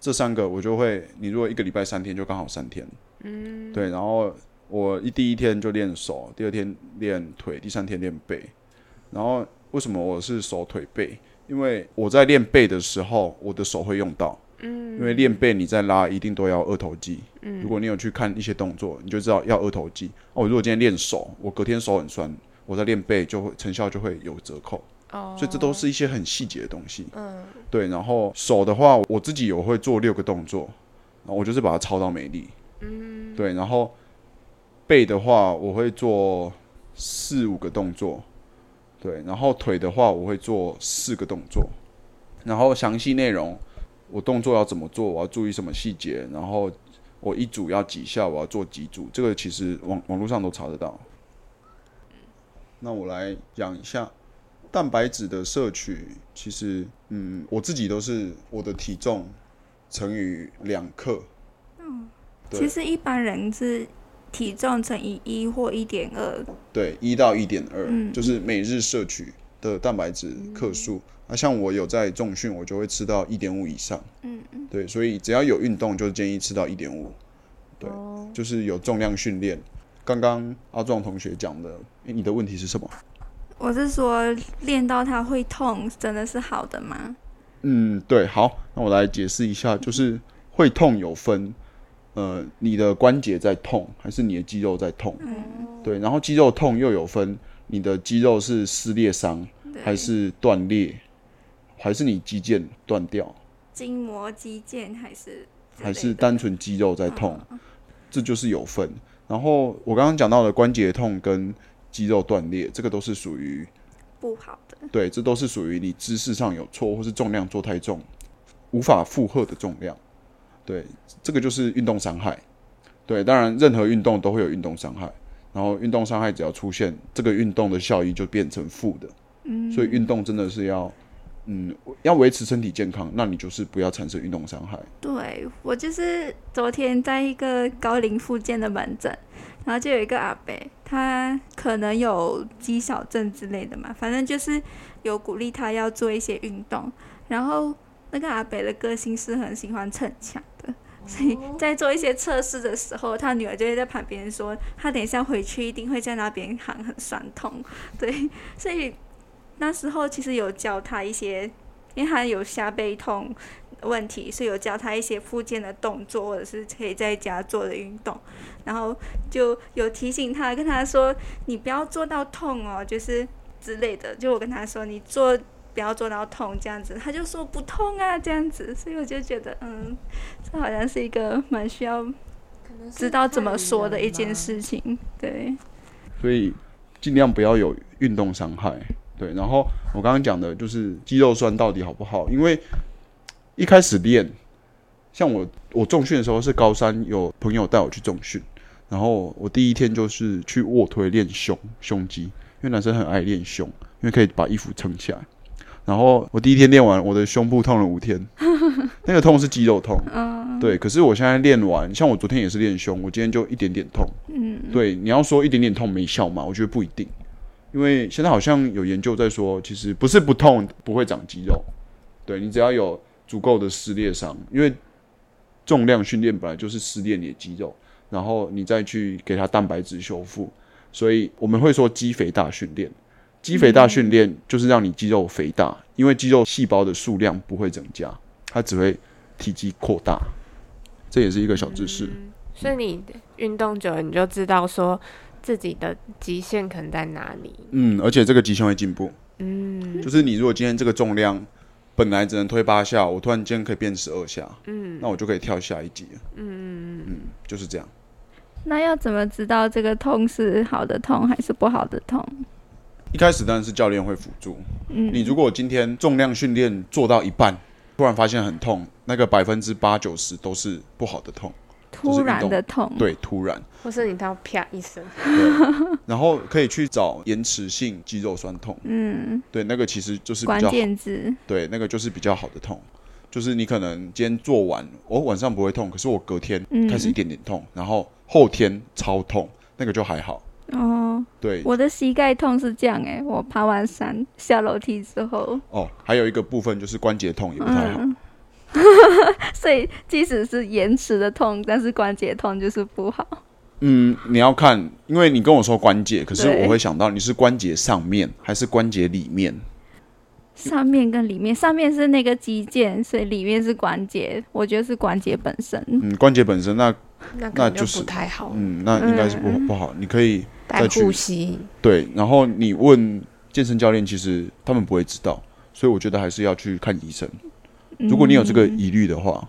这三个我就会，你如果一个礼拜三天就刚好三天。嗯，对，然后。我一第一天就练手，第二天练腿，第三天练背。然后为什么我是手腿背？因为我在练背的时候，我的手会用到。嗯。因为练背你在拉，一定都要二头肌。嗯。如果你有去看一些动作，你就知道要二头肌。哦，如果今天练手，我隔天手很酸，我在练背就会成效就会有折扣。哦。所以这都是一些很细节的东西。嗯。对，然后手的话，我自己有会做六个动作，然后我就是把它抄到美丽。嗯。对，然后。背的话，我会做四五个动作，对，然后腿的话，我会做四个动作，然后详细内容，我动作要怎么做，我要注意什么细节，然后我一组要几下，我要做几组，这个其实网网络上都查得到。那我来讲一下蛋白质的摄取，其实，嗯，我自己都是我的体重乘以两克。嗯，其实一般人是。体重乘以一或一点二，对，一到一点二，就是每日摄取的蛋白质克数。啊，像我有在重训，我就会吃到一点五以上。嗯嗯，对，所以只要有运动，就建议吃到一点五。对，就是有重量训练。刚刚阿壮同学讲的，哎，你的问题是什么？我是说，练到它会痛，真的是好的吗？嗯，对，好，那我来解释一下，就是会痛有分。呃，你的关节在痛，还是你的肌肉在痛？对，然后肌肉痛又有分，你的肌肉是撕裂伤，还是断裂，还是你肌腱断掉？筋膜肌腱还是？还是单纯肌肉在痛？这就是有分。然后我刚刚讲到的关节痛跟肌肉断裂，这个都是属于不好的。对，这都是属于你姿势上有错，或是重量做太重，无法负荷的重量。对，这个就是运动伤害。对，当然任何运动都会有运动伤害，然后运动伤害只要出现，这个运动的效益就变成负的。嗯，所以运动真的是要，嗯，要维持身体健康，那你就是不要产生运动伤害。对我就是昨天在一个高龄附健的门诊，然后就有一个阿伯，他可能有肌少症之类的嘛，反正就是有鼓励他要做一些运动，然后。那个阿北的个性是很喜欢逞强的，所以在做一些测试的时候，他女儿就会在旁边说，他等一下回去一定会在那边喊很酸痛，对，所以那时候其实有教他一些，因为他有下背痛问题，所以有教他一些附件的动作，或者是可以在家做的运动，然后就有提醒他，跟他说，你不要做到痛哦，就是之类的，就我跟他说，你做。不要做到痛这样子，他就说不痛啊这样子，所以我就觉得，嗯，这好像是一个蛮需要知道怎么说的一件事情，对。所以尽量不要有运动伤害，对。然后我刚刚讲的就是肌肉酸到底好不好？因为一开始练，像我我重训的时候是高三有朋友带我去重训，然后我第一天就是去卧推练胸胸肌，因为男生很爱练胸，因为可以把衣服撑起来。然后我第一天练完，我的胸部痛了五天，那个痛是肌肉痛，对。可是我现在练完，像我昨天也是练胸，我今天就一点点痛，嗯，对。你要说一点点痛没效嘛？我觉得不一定，因为现在好像有研究在说，其实不是不痛不会长肌肉，对你只要有足够的撕裂伤，因为重量训练本来就是撕裂你的肌肉，然后你再去给它蛋白质修复，所以我们会说肌肥大训练。肌肥大训练就是让你肌肉肥大，因为肌肉细胞的数量不会增加，它只会体积扩大。这也是一个小知识。所以你运动久了，你就知道说自己的极限可能在哪里。嗯，而且这个极限会进步。嗯就是你如果今天这个重量本来只能推八下，我突然间可以变十二下，嗯那我就可以跳下一级了。嗯嗯嗯，就是这样。那要怎么知道这个痛是好的痛还是不好的痛？一开始当然是教练会辅助。嗯，你如果今天重量训练做到一半，突然发现很痛，那个百分之八九十都是不好的痛，突然的痛，对，突然。或是你到啪一声，对，然后可以去找延迟性肌肉酸痛，嗯，对，那个其实就是比关键字，对，那个就是比较好的痛，就是你可能今天做完，我晚上不会痛，可是我隔天嗯。开始一点点痛，然后后天超痛，那个就还好，哦，对，我的膝盖痛是这样哎、我爬完山下楼梯之后，哦，还有一个部分就是关节痛也不太好，嗯，所以即使是延迟的痛，但是关节痛就是不好。嗯，你要看，因为你跟我说关节，可是我会想到你是关节上面还是关节里面，上面跟里面，上面是那个肌腱，所以里面是关节。我觉得是关节本身。嗯，关节本身那那那就是不太好。嗯那应该是不嗯不好，你可以带再去呼吸，对，然后你问健身教练，其实他们不会知道，所以我觉得还是要去看医生。如果你有这个嗯疑虑的话，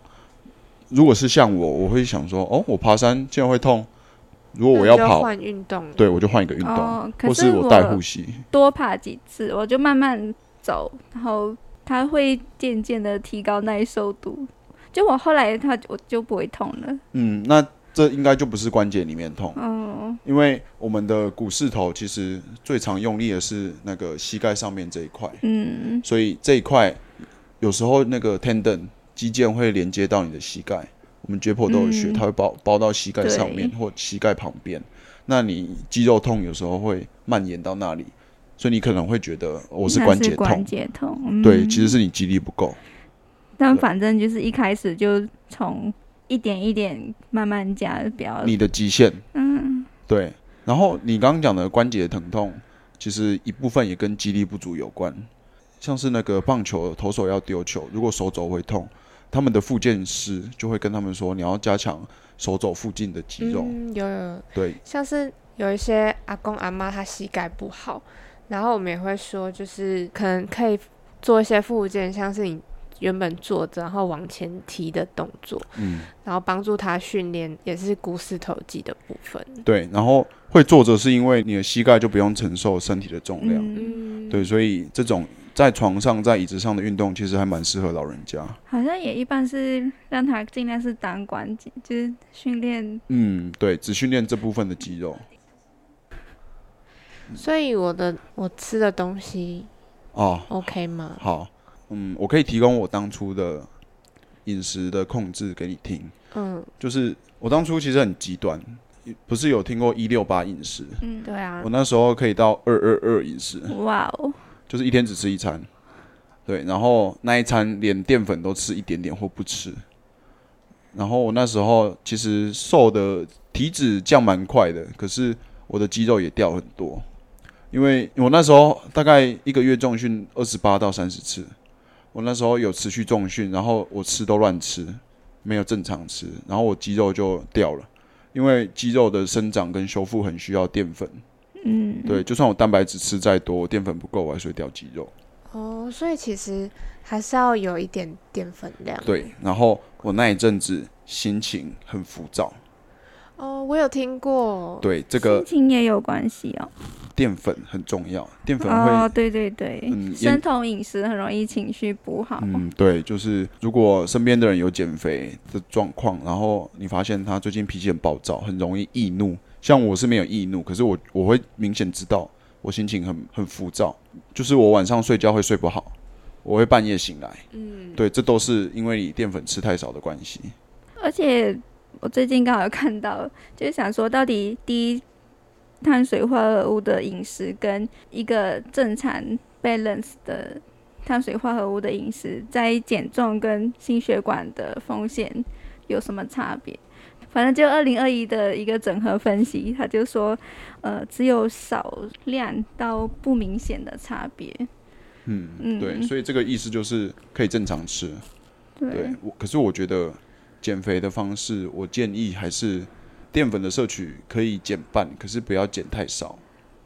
如果是像我，我会想说，哦，我爬山竟然会痛，如果我要跑，运动，对我就换一个运动，或是我带护膝。多爬几次，我就慢慢走，然后它会渐渐的提高耐受度。就我后来它我就不会痛了。嗯，那这应该就不是关节里面痛，哦，因为我们的股四头其实最常用力的是那个膝盖上面这一块，嗯。所以这一块有时候那个 tendon 肌腱会连接到你的膝盖，我们解剖都有学，嗯。它会包包到膝盖上面或膝盖旁边。那你肌肉痛有时候会蔓延到那里，所以你可能会觉得我是那关节关痛，节痛。嗯。对，其实是你肌力不够。但反正就是一开始就从一点一点慢慢加，不要你的极限，嗯对。然后你刚刚讲的关节疼痛，其实一部分也跟肌力不足有关。像是那个棒球投手要丢球，如果手肘会痛，他们的复健师就会跟他们说，你要加强手肘附近的肌肉。嗯，有有，对，像是有一些阿公阿妈他膝盖不好，然后我们也会说，就是可能可以做一些复健，像是你原本坐着然后往前提的动作，嗯，然后帮助他训练，也是股四头肌的部分。对。然后会坐着是因为你的膝盖就不用承受身体的重量，嗯，嗯，对，所以这种在床上、在椅子上的运动其实还蛮适合老人家。好像也一般是让他尽量是单关节，就是训练嗯，对，只训练这部分的肌肉。所以我的我吃的东西哦，OK 吗？好，嗯，我可以提供我当初的饮食的控制给你听。嗯，就是我当初其实很极端，不是有听过一六八饮食？嗯，对啊我，那时候可以到二二二饮食，哇哦，就是一天只吃一餐。对，然后那一餐连淀粉都吃一点点或不吃。然后我那时候其实瘦的体脂降蛮快的，可是我的肌肉也掉很多，因为我那时候大概一个月重训二十八到三十次，我那时候有持续重训，然后我吃都乱吃，没有正常吃，然后我肌肉就掉了，因为肌肉的生长跟修复很需要淀粉，嗯，对，就算我蛋白质吃再多，淀粉不够，我还是会掉肌肉。哦，所以其实还是要有一点淀粉量。对，然后我那一阵子心情很浮躁，哦，我有听过。对，这个心情也有关系哦。淀粉很重要，淀粉会，哦，对对对，嗯生酮饮食很容易情绪不好。嗯，对，就是如果身边的人有减肥的状况，然后你发现他最近脾气很暴躁，很容易易怒，像我是没有易怒，可是我我会明显知道我心情很很浮躁，就是我晚上睡觉会睡不好，我会半夜醒来，嗯，对，这都是因为你淀粉吃太少的关系。而且我最近刚好有看到，就是想说到底低碳水化合物的饮食跟一个正常 balance 的碳水化合物的饮食，在减重跟心血管的风险有什么差别？反正就二零二一的一个整合分析，他就说，呃，只有少量到不明显的差别。嗯，嗯对，所以这个意思就是可以正常吃。对对，我，可是我觉得减肥的方式，我建议还是淀粉的摄取可以减半，可是不要减太少，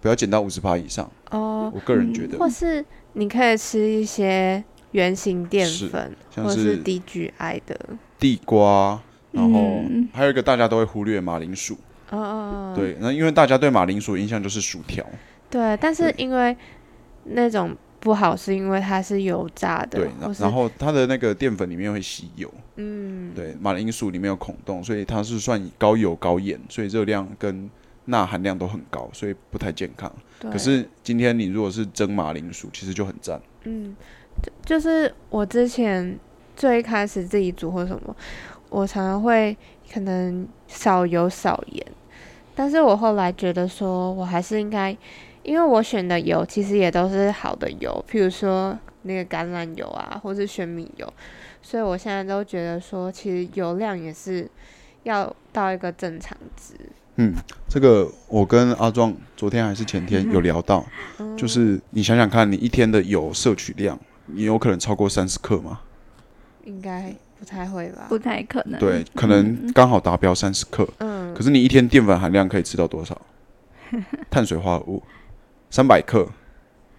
不要减到五十帕以上。哦，我个人觉得，或是你可以吃一些圆形淀是粉，像或是是低 GI 的。地瓜，然后嗯还有一个大家都会忽略马铃薯。哦哦，哦对，那因为大家对马铃薯的印象就是薯条，对，但是因为那种不好，是因为它是油炸的，对，然然后它的那个淀粉里面会吸油，嗯，对，马铃薯里面有孔洞，所以它是算高油高盐，所以热量跟钠含量都很高，所以不太健康。对可是今天你如果是蒸马铃薯，其实就很赞。嗯，就就是我之前最开始自己煮或什么，我常常会可能少油少盐，但是我后来觉得说我还是应该，因为我选的油其实也都是好的油，譬如说那个橄榄油啊，或是玄米油，所以我现在都觉得说，其实油量也是要到一个正常值。嗯这个我跟阿壮昨天还是前天有聊到，嗯就是你想想看，你一天的油摄取量，你有可能超过三十克吗？应该不太会吧？不太可能。对，可能刚好达标三十克。嗯可，是你一天淀粉含量可以吃到多少？碳水化合物三百克，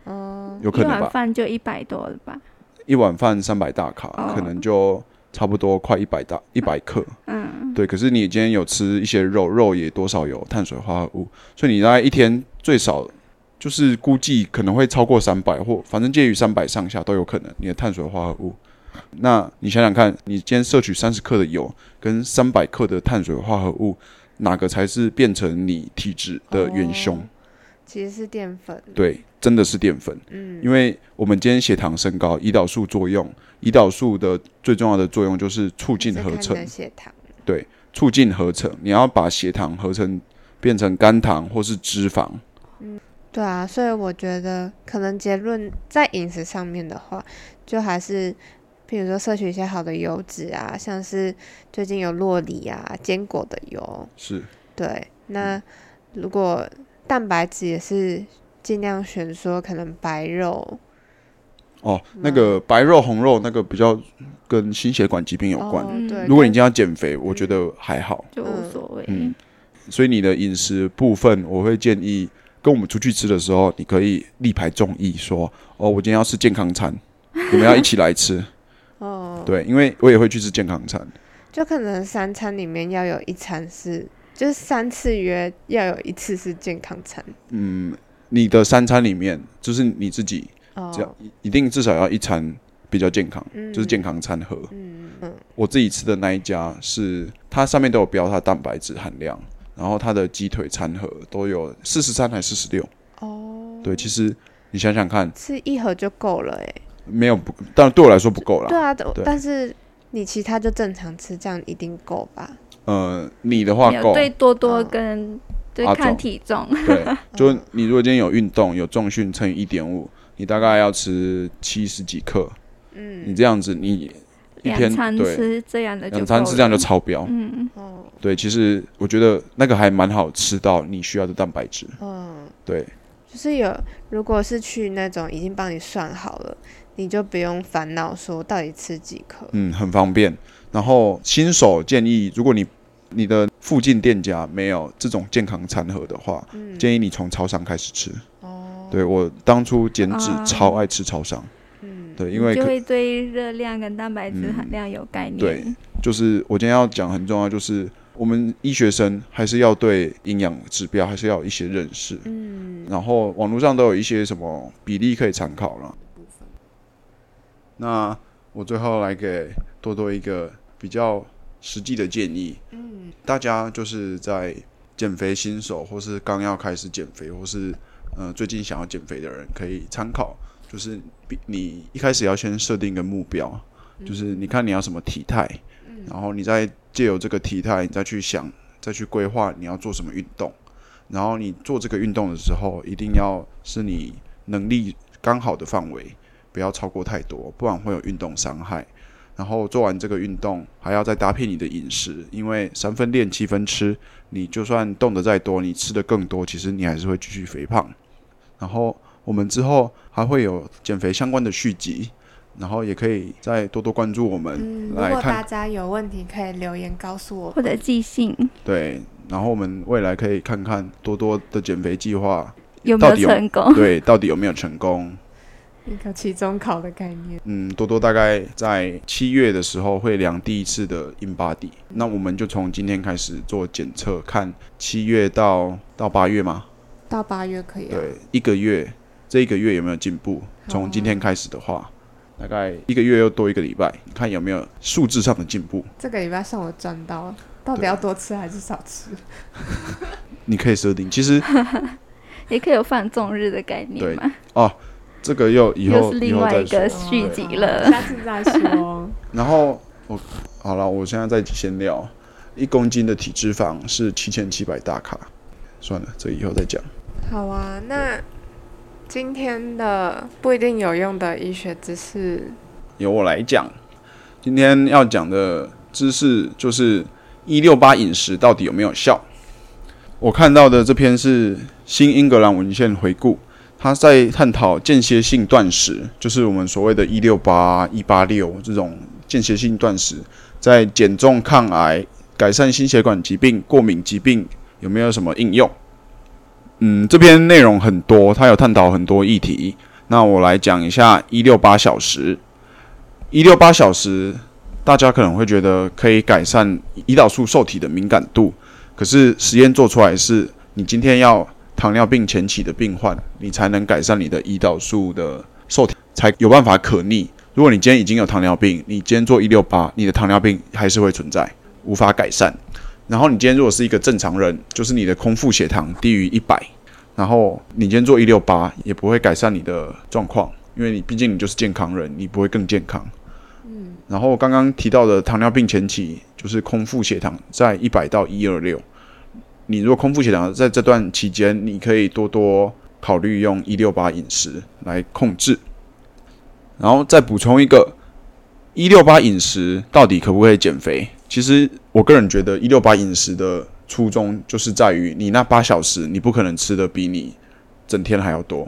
哦，一碗有可能吧？饭就一百多了吧？一碗饭三百大卡，哦可能就差不多快一百大一百克。嗯，对，可是你今天有吃一些肉，肉也多少有碳水化合物，所以你大概一天最少就是估计可能会超过三百，或反正介于三百上下都有可能你的碳水化合物。那你想想看，你今天摄取三十克的油跟三百克的碳水化合物，哪个才是变成你体质的元凶？哦其实是淀粉。对，真的是淀粉。嗯，因为我们今天血糖升高，胰岛素作用，胰岛素的最重要的作用就是促进合成血糖。促进合成。你要把血糖合成变成肝糖或是脂肪。嗯对啊，所以我觉得可能结论在饮食上面的话，就还是，譬如说摄取一些好的油脂啊，像是最近有洛梨啊、坚果的油。是，对，那如果蛋白质也是尽量选说可能白肉哦，那个白肉、红肉那个比较跟心血管疾病有关。对，如果你今天要减肥，我觉得还好。就无所谓。嗯，所以你的饮食部分，我会建议跟我们出去吃的时候，你可以力排众议，说哦，我今天要吃健康餐，你们要一起来吃。哦，对，因为我也会去吃健康餐。就可能三餐里面要有一餐是，就是三次约要有一次是健康餐。嗯，你的三餐里面，就是你自己哦，这样一定至少要一餐比较健康，嗯就是健康餐盒。嗯嗯我自己吃的那一家是，它上面都有标它的蛋白质含量，然后它的鸡腿餐盒都有四十三还四十六。哦，对，其实你想想看，吃一盒就够了哎。没有不，但对我来说不够啦。对啊，但对但是你其他就正常吃，这样一定够吧？呃，你的话够，对多多嗯。跟对阿看体重，对，就你如果今天有运动，有重训乘以一点五，你大概要吃七十几克。嗯。你嗯，这样子，你一天两餐对。吃这样的两餐吃这样就超标。嗯，哦，对，其实我觉得那个还蛮好吃到你需要的蛋白质。嗯，对，就是有，如果是去那种已经帮你算好了，你就不用烦恼说到底吃几克。嗯，很方便。然后新手建议，如果你你的附近店家没有这种健康餐盒的话，嗯，建议你从超商开始吃。哦，对我当初减脂啊超爱吃超商，嗯，对，因为可就会对热量跟蛋白质嗯含量有概念。对就是我今天要讲很重要，就是我们医学生还是要对营养指标还是要有一些认识。嗯，然后网络上都有一些什么比例可以参考了。那我最后来给多多一个比较实际的建议，嗯，大家就是在减肥新手，或是刚要开始减肥，或是呃最近想要减肥的人，可以参考。就是比你一开始要先设定一个目标，就是你看你要什么体态，然后你再借由这个体态，你再去想，再去规划你要做什么运动。然后你做这个运动的时候，一定要是你能力刚好的范围，不要超过太多，不然会有运动伤害。然后做完这个运动，还要再搭配你的饮食，因为三分练七分吃，你就算动得再多，你吃的更多，其实你还是会继续肥胖。然后我们之后还会有减肥相关的续集，然后也可以再多多关注我们嗯，如果大，家有问题可以留言告诉我或者寄信对，然后我们未来可以看看多多的减肥计划，有没有成功？对，到底有没有成功？一个期中考的概念。嗯，多多大概在七月的时候会量第一次的 in body，那我们就从今天开始做检测，看七月到到八月吗？到八月可以、啊。对，一个月，这一个月有没有进步？从今天开始的话，大概一个月又多一个礼拜，看有没有数字上的进步。这个礼拜上我赚到了，到底要多吃还是少吃？你可以设定，其实 也可以有放纵日的概念对嘛，这个又以后又是另外一个说。续集了。下次再说。然后我好了，我现在在先聊，一公斤的体脂肪是七千七百大卡。算了，这以后再讲。好啊，那今天的不一定有用的医学知识，由我来讲，今天要讲的知识就是一六八饮食到底有没有效？我看到的这篇是新英格兰文献回顾，他在探讨间歇性断食，就是我们所谓的“一六八”“一八六”这种间歇性断食，在减重、抗癌、改善心血管疾病、过敏疾病有没有什么应用？嗯，这篇内容很多，它有探讨很多议题。那我来讲一下一六八小时。一六八小时，大家可能会觉得可以改善胰岛素受体的敏感度，可是实验做出来是，你今天要糖尿病前期的病患，你才能改善你的胰岛素的受体，才有办法可逆。如果你今天已经有糖尿病，你今天做一六八，你的糖尿病还是会存在，无法改善。然后你今天如果是一个正常人，就是你的空腹血糖低于一百，然后你今天做一六八，也不会改善你的状况，因为你毕竟你就是健康人，你不会更健康。嗯然后刚刚提到的糖尿病前期，就是空腹血糖在一百到一二六。你如果空腹血糖在这段期间，你可以多多考虑用一六八饮食来控制。然后再补充一个，一六八饮食到底可不可以减肥？其实我个人觉得，一六八饮食的初衷就是在于你那八小时，你不可能吃的比你整天还要多。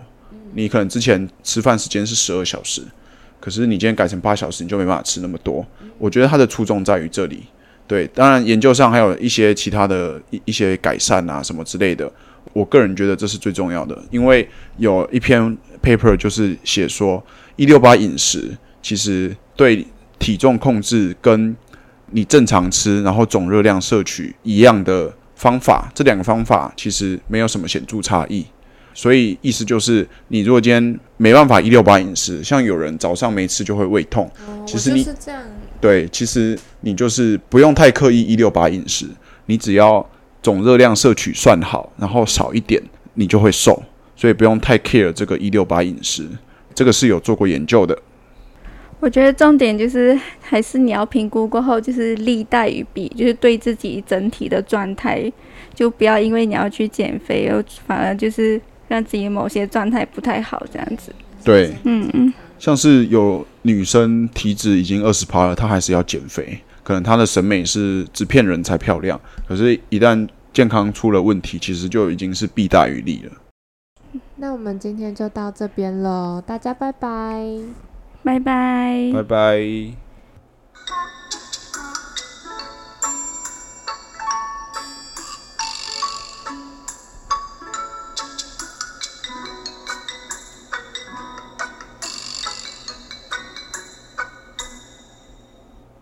你可能之前吃饭时间是十二小时，可是你今天改成八小时，你就没办法吃那么多。我觉得它的初衷在于这里。对，当然研究上还有一些其他的一一些改善啊什么之类的。我个人觉得这是最重要的，因为有一篇 paper 就是写说，一六八饮食其实对体重控制跟你正常吃，然后总热量摄取一样的方法，这两个方法其实没有什么显著差异。所以意思就是，你如果今天没办法一六八饮食，像有人早上没吃就会胃痛，哦其实你是这样，对，其实你就是不用太刻意一六八饮食，你只要总热量摄取算好，然后少一点，你就会瘦。所以不用太 care 这个一六八饮食，这个是有做过研究的。我觉得重点就是还是你要评估过后，就是利大于弊，就是对自己整体的状态，就不要因为你要去减肥，又反而就是让自己某些状态不太好这样子。对，嗯嗯，像是有女生体脂已经二十趴了，她还是要减肥，可能她的审美是只骗人才漂亮，可是，一旦健康出了问题，其实就已经是弊大于利了。那我们今天就到这边喽，大家拜拜。拜拜。拜拜。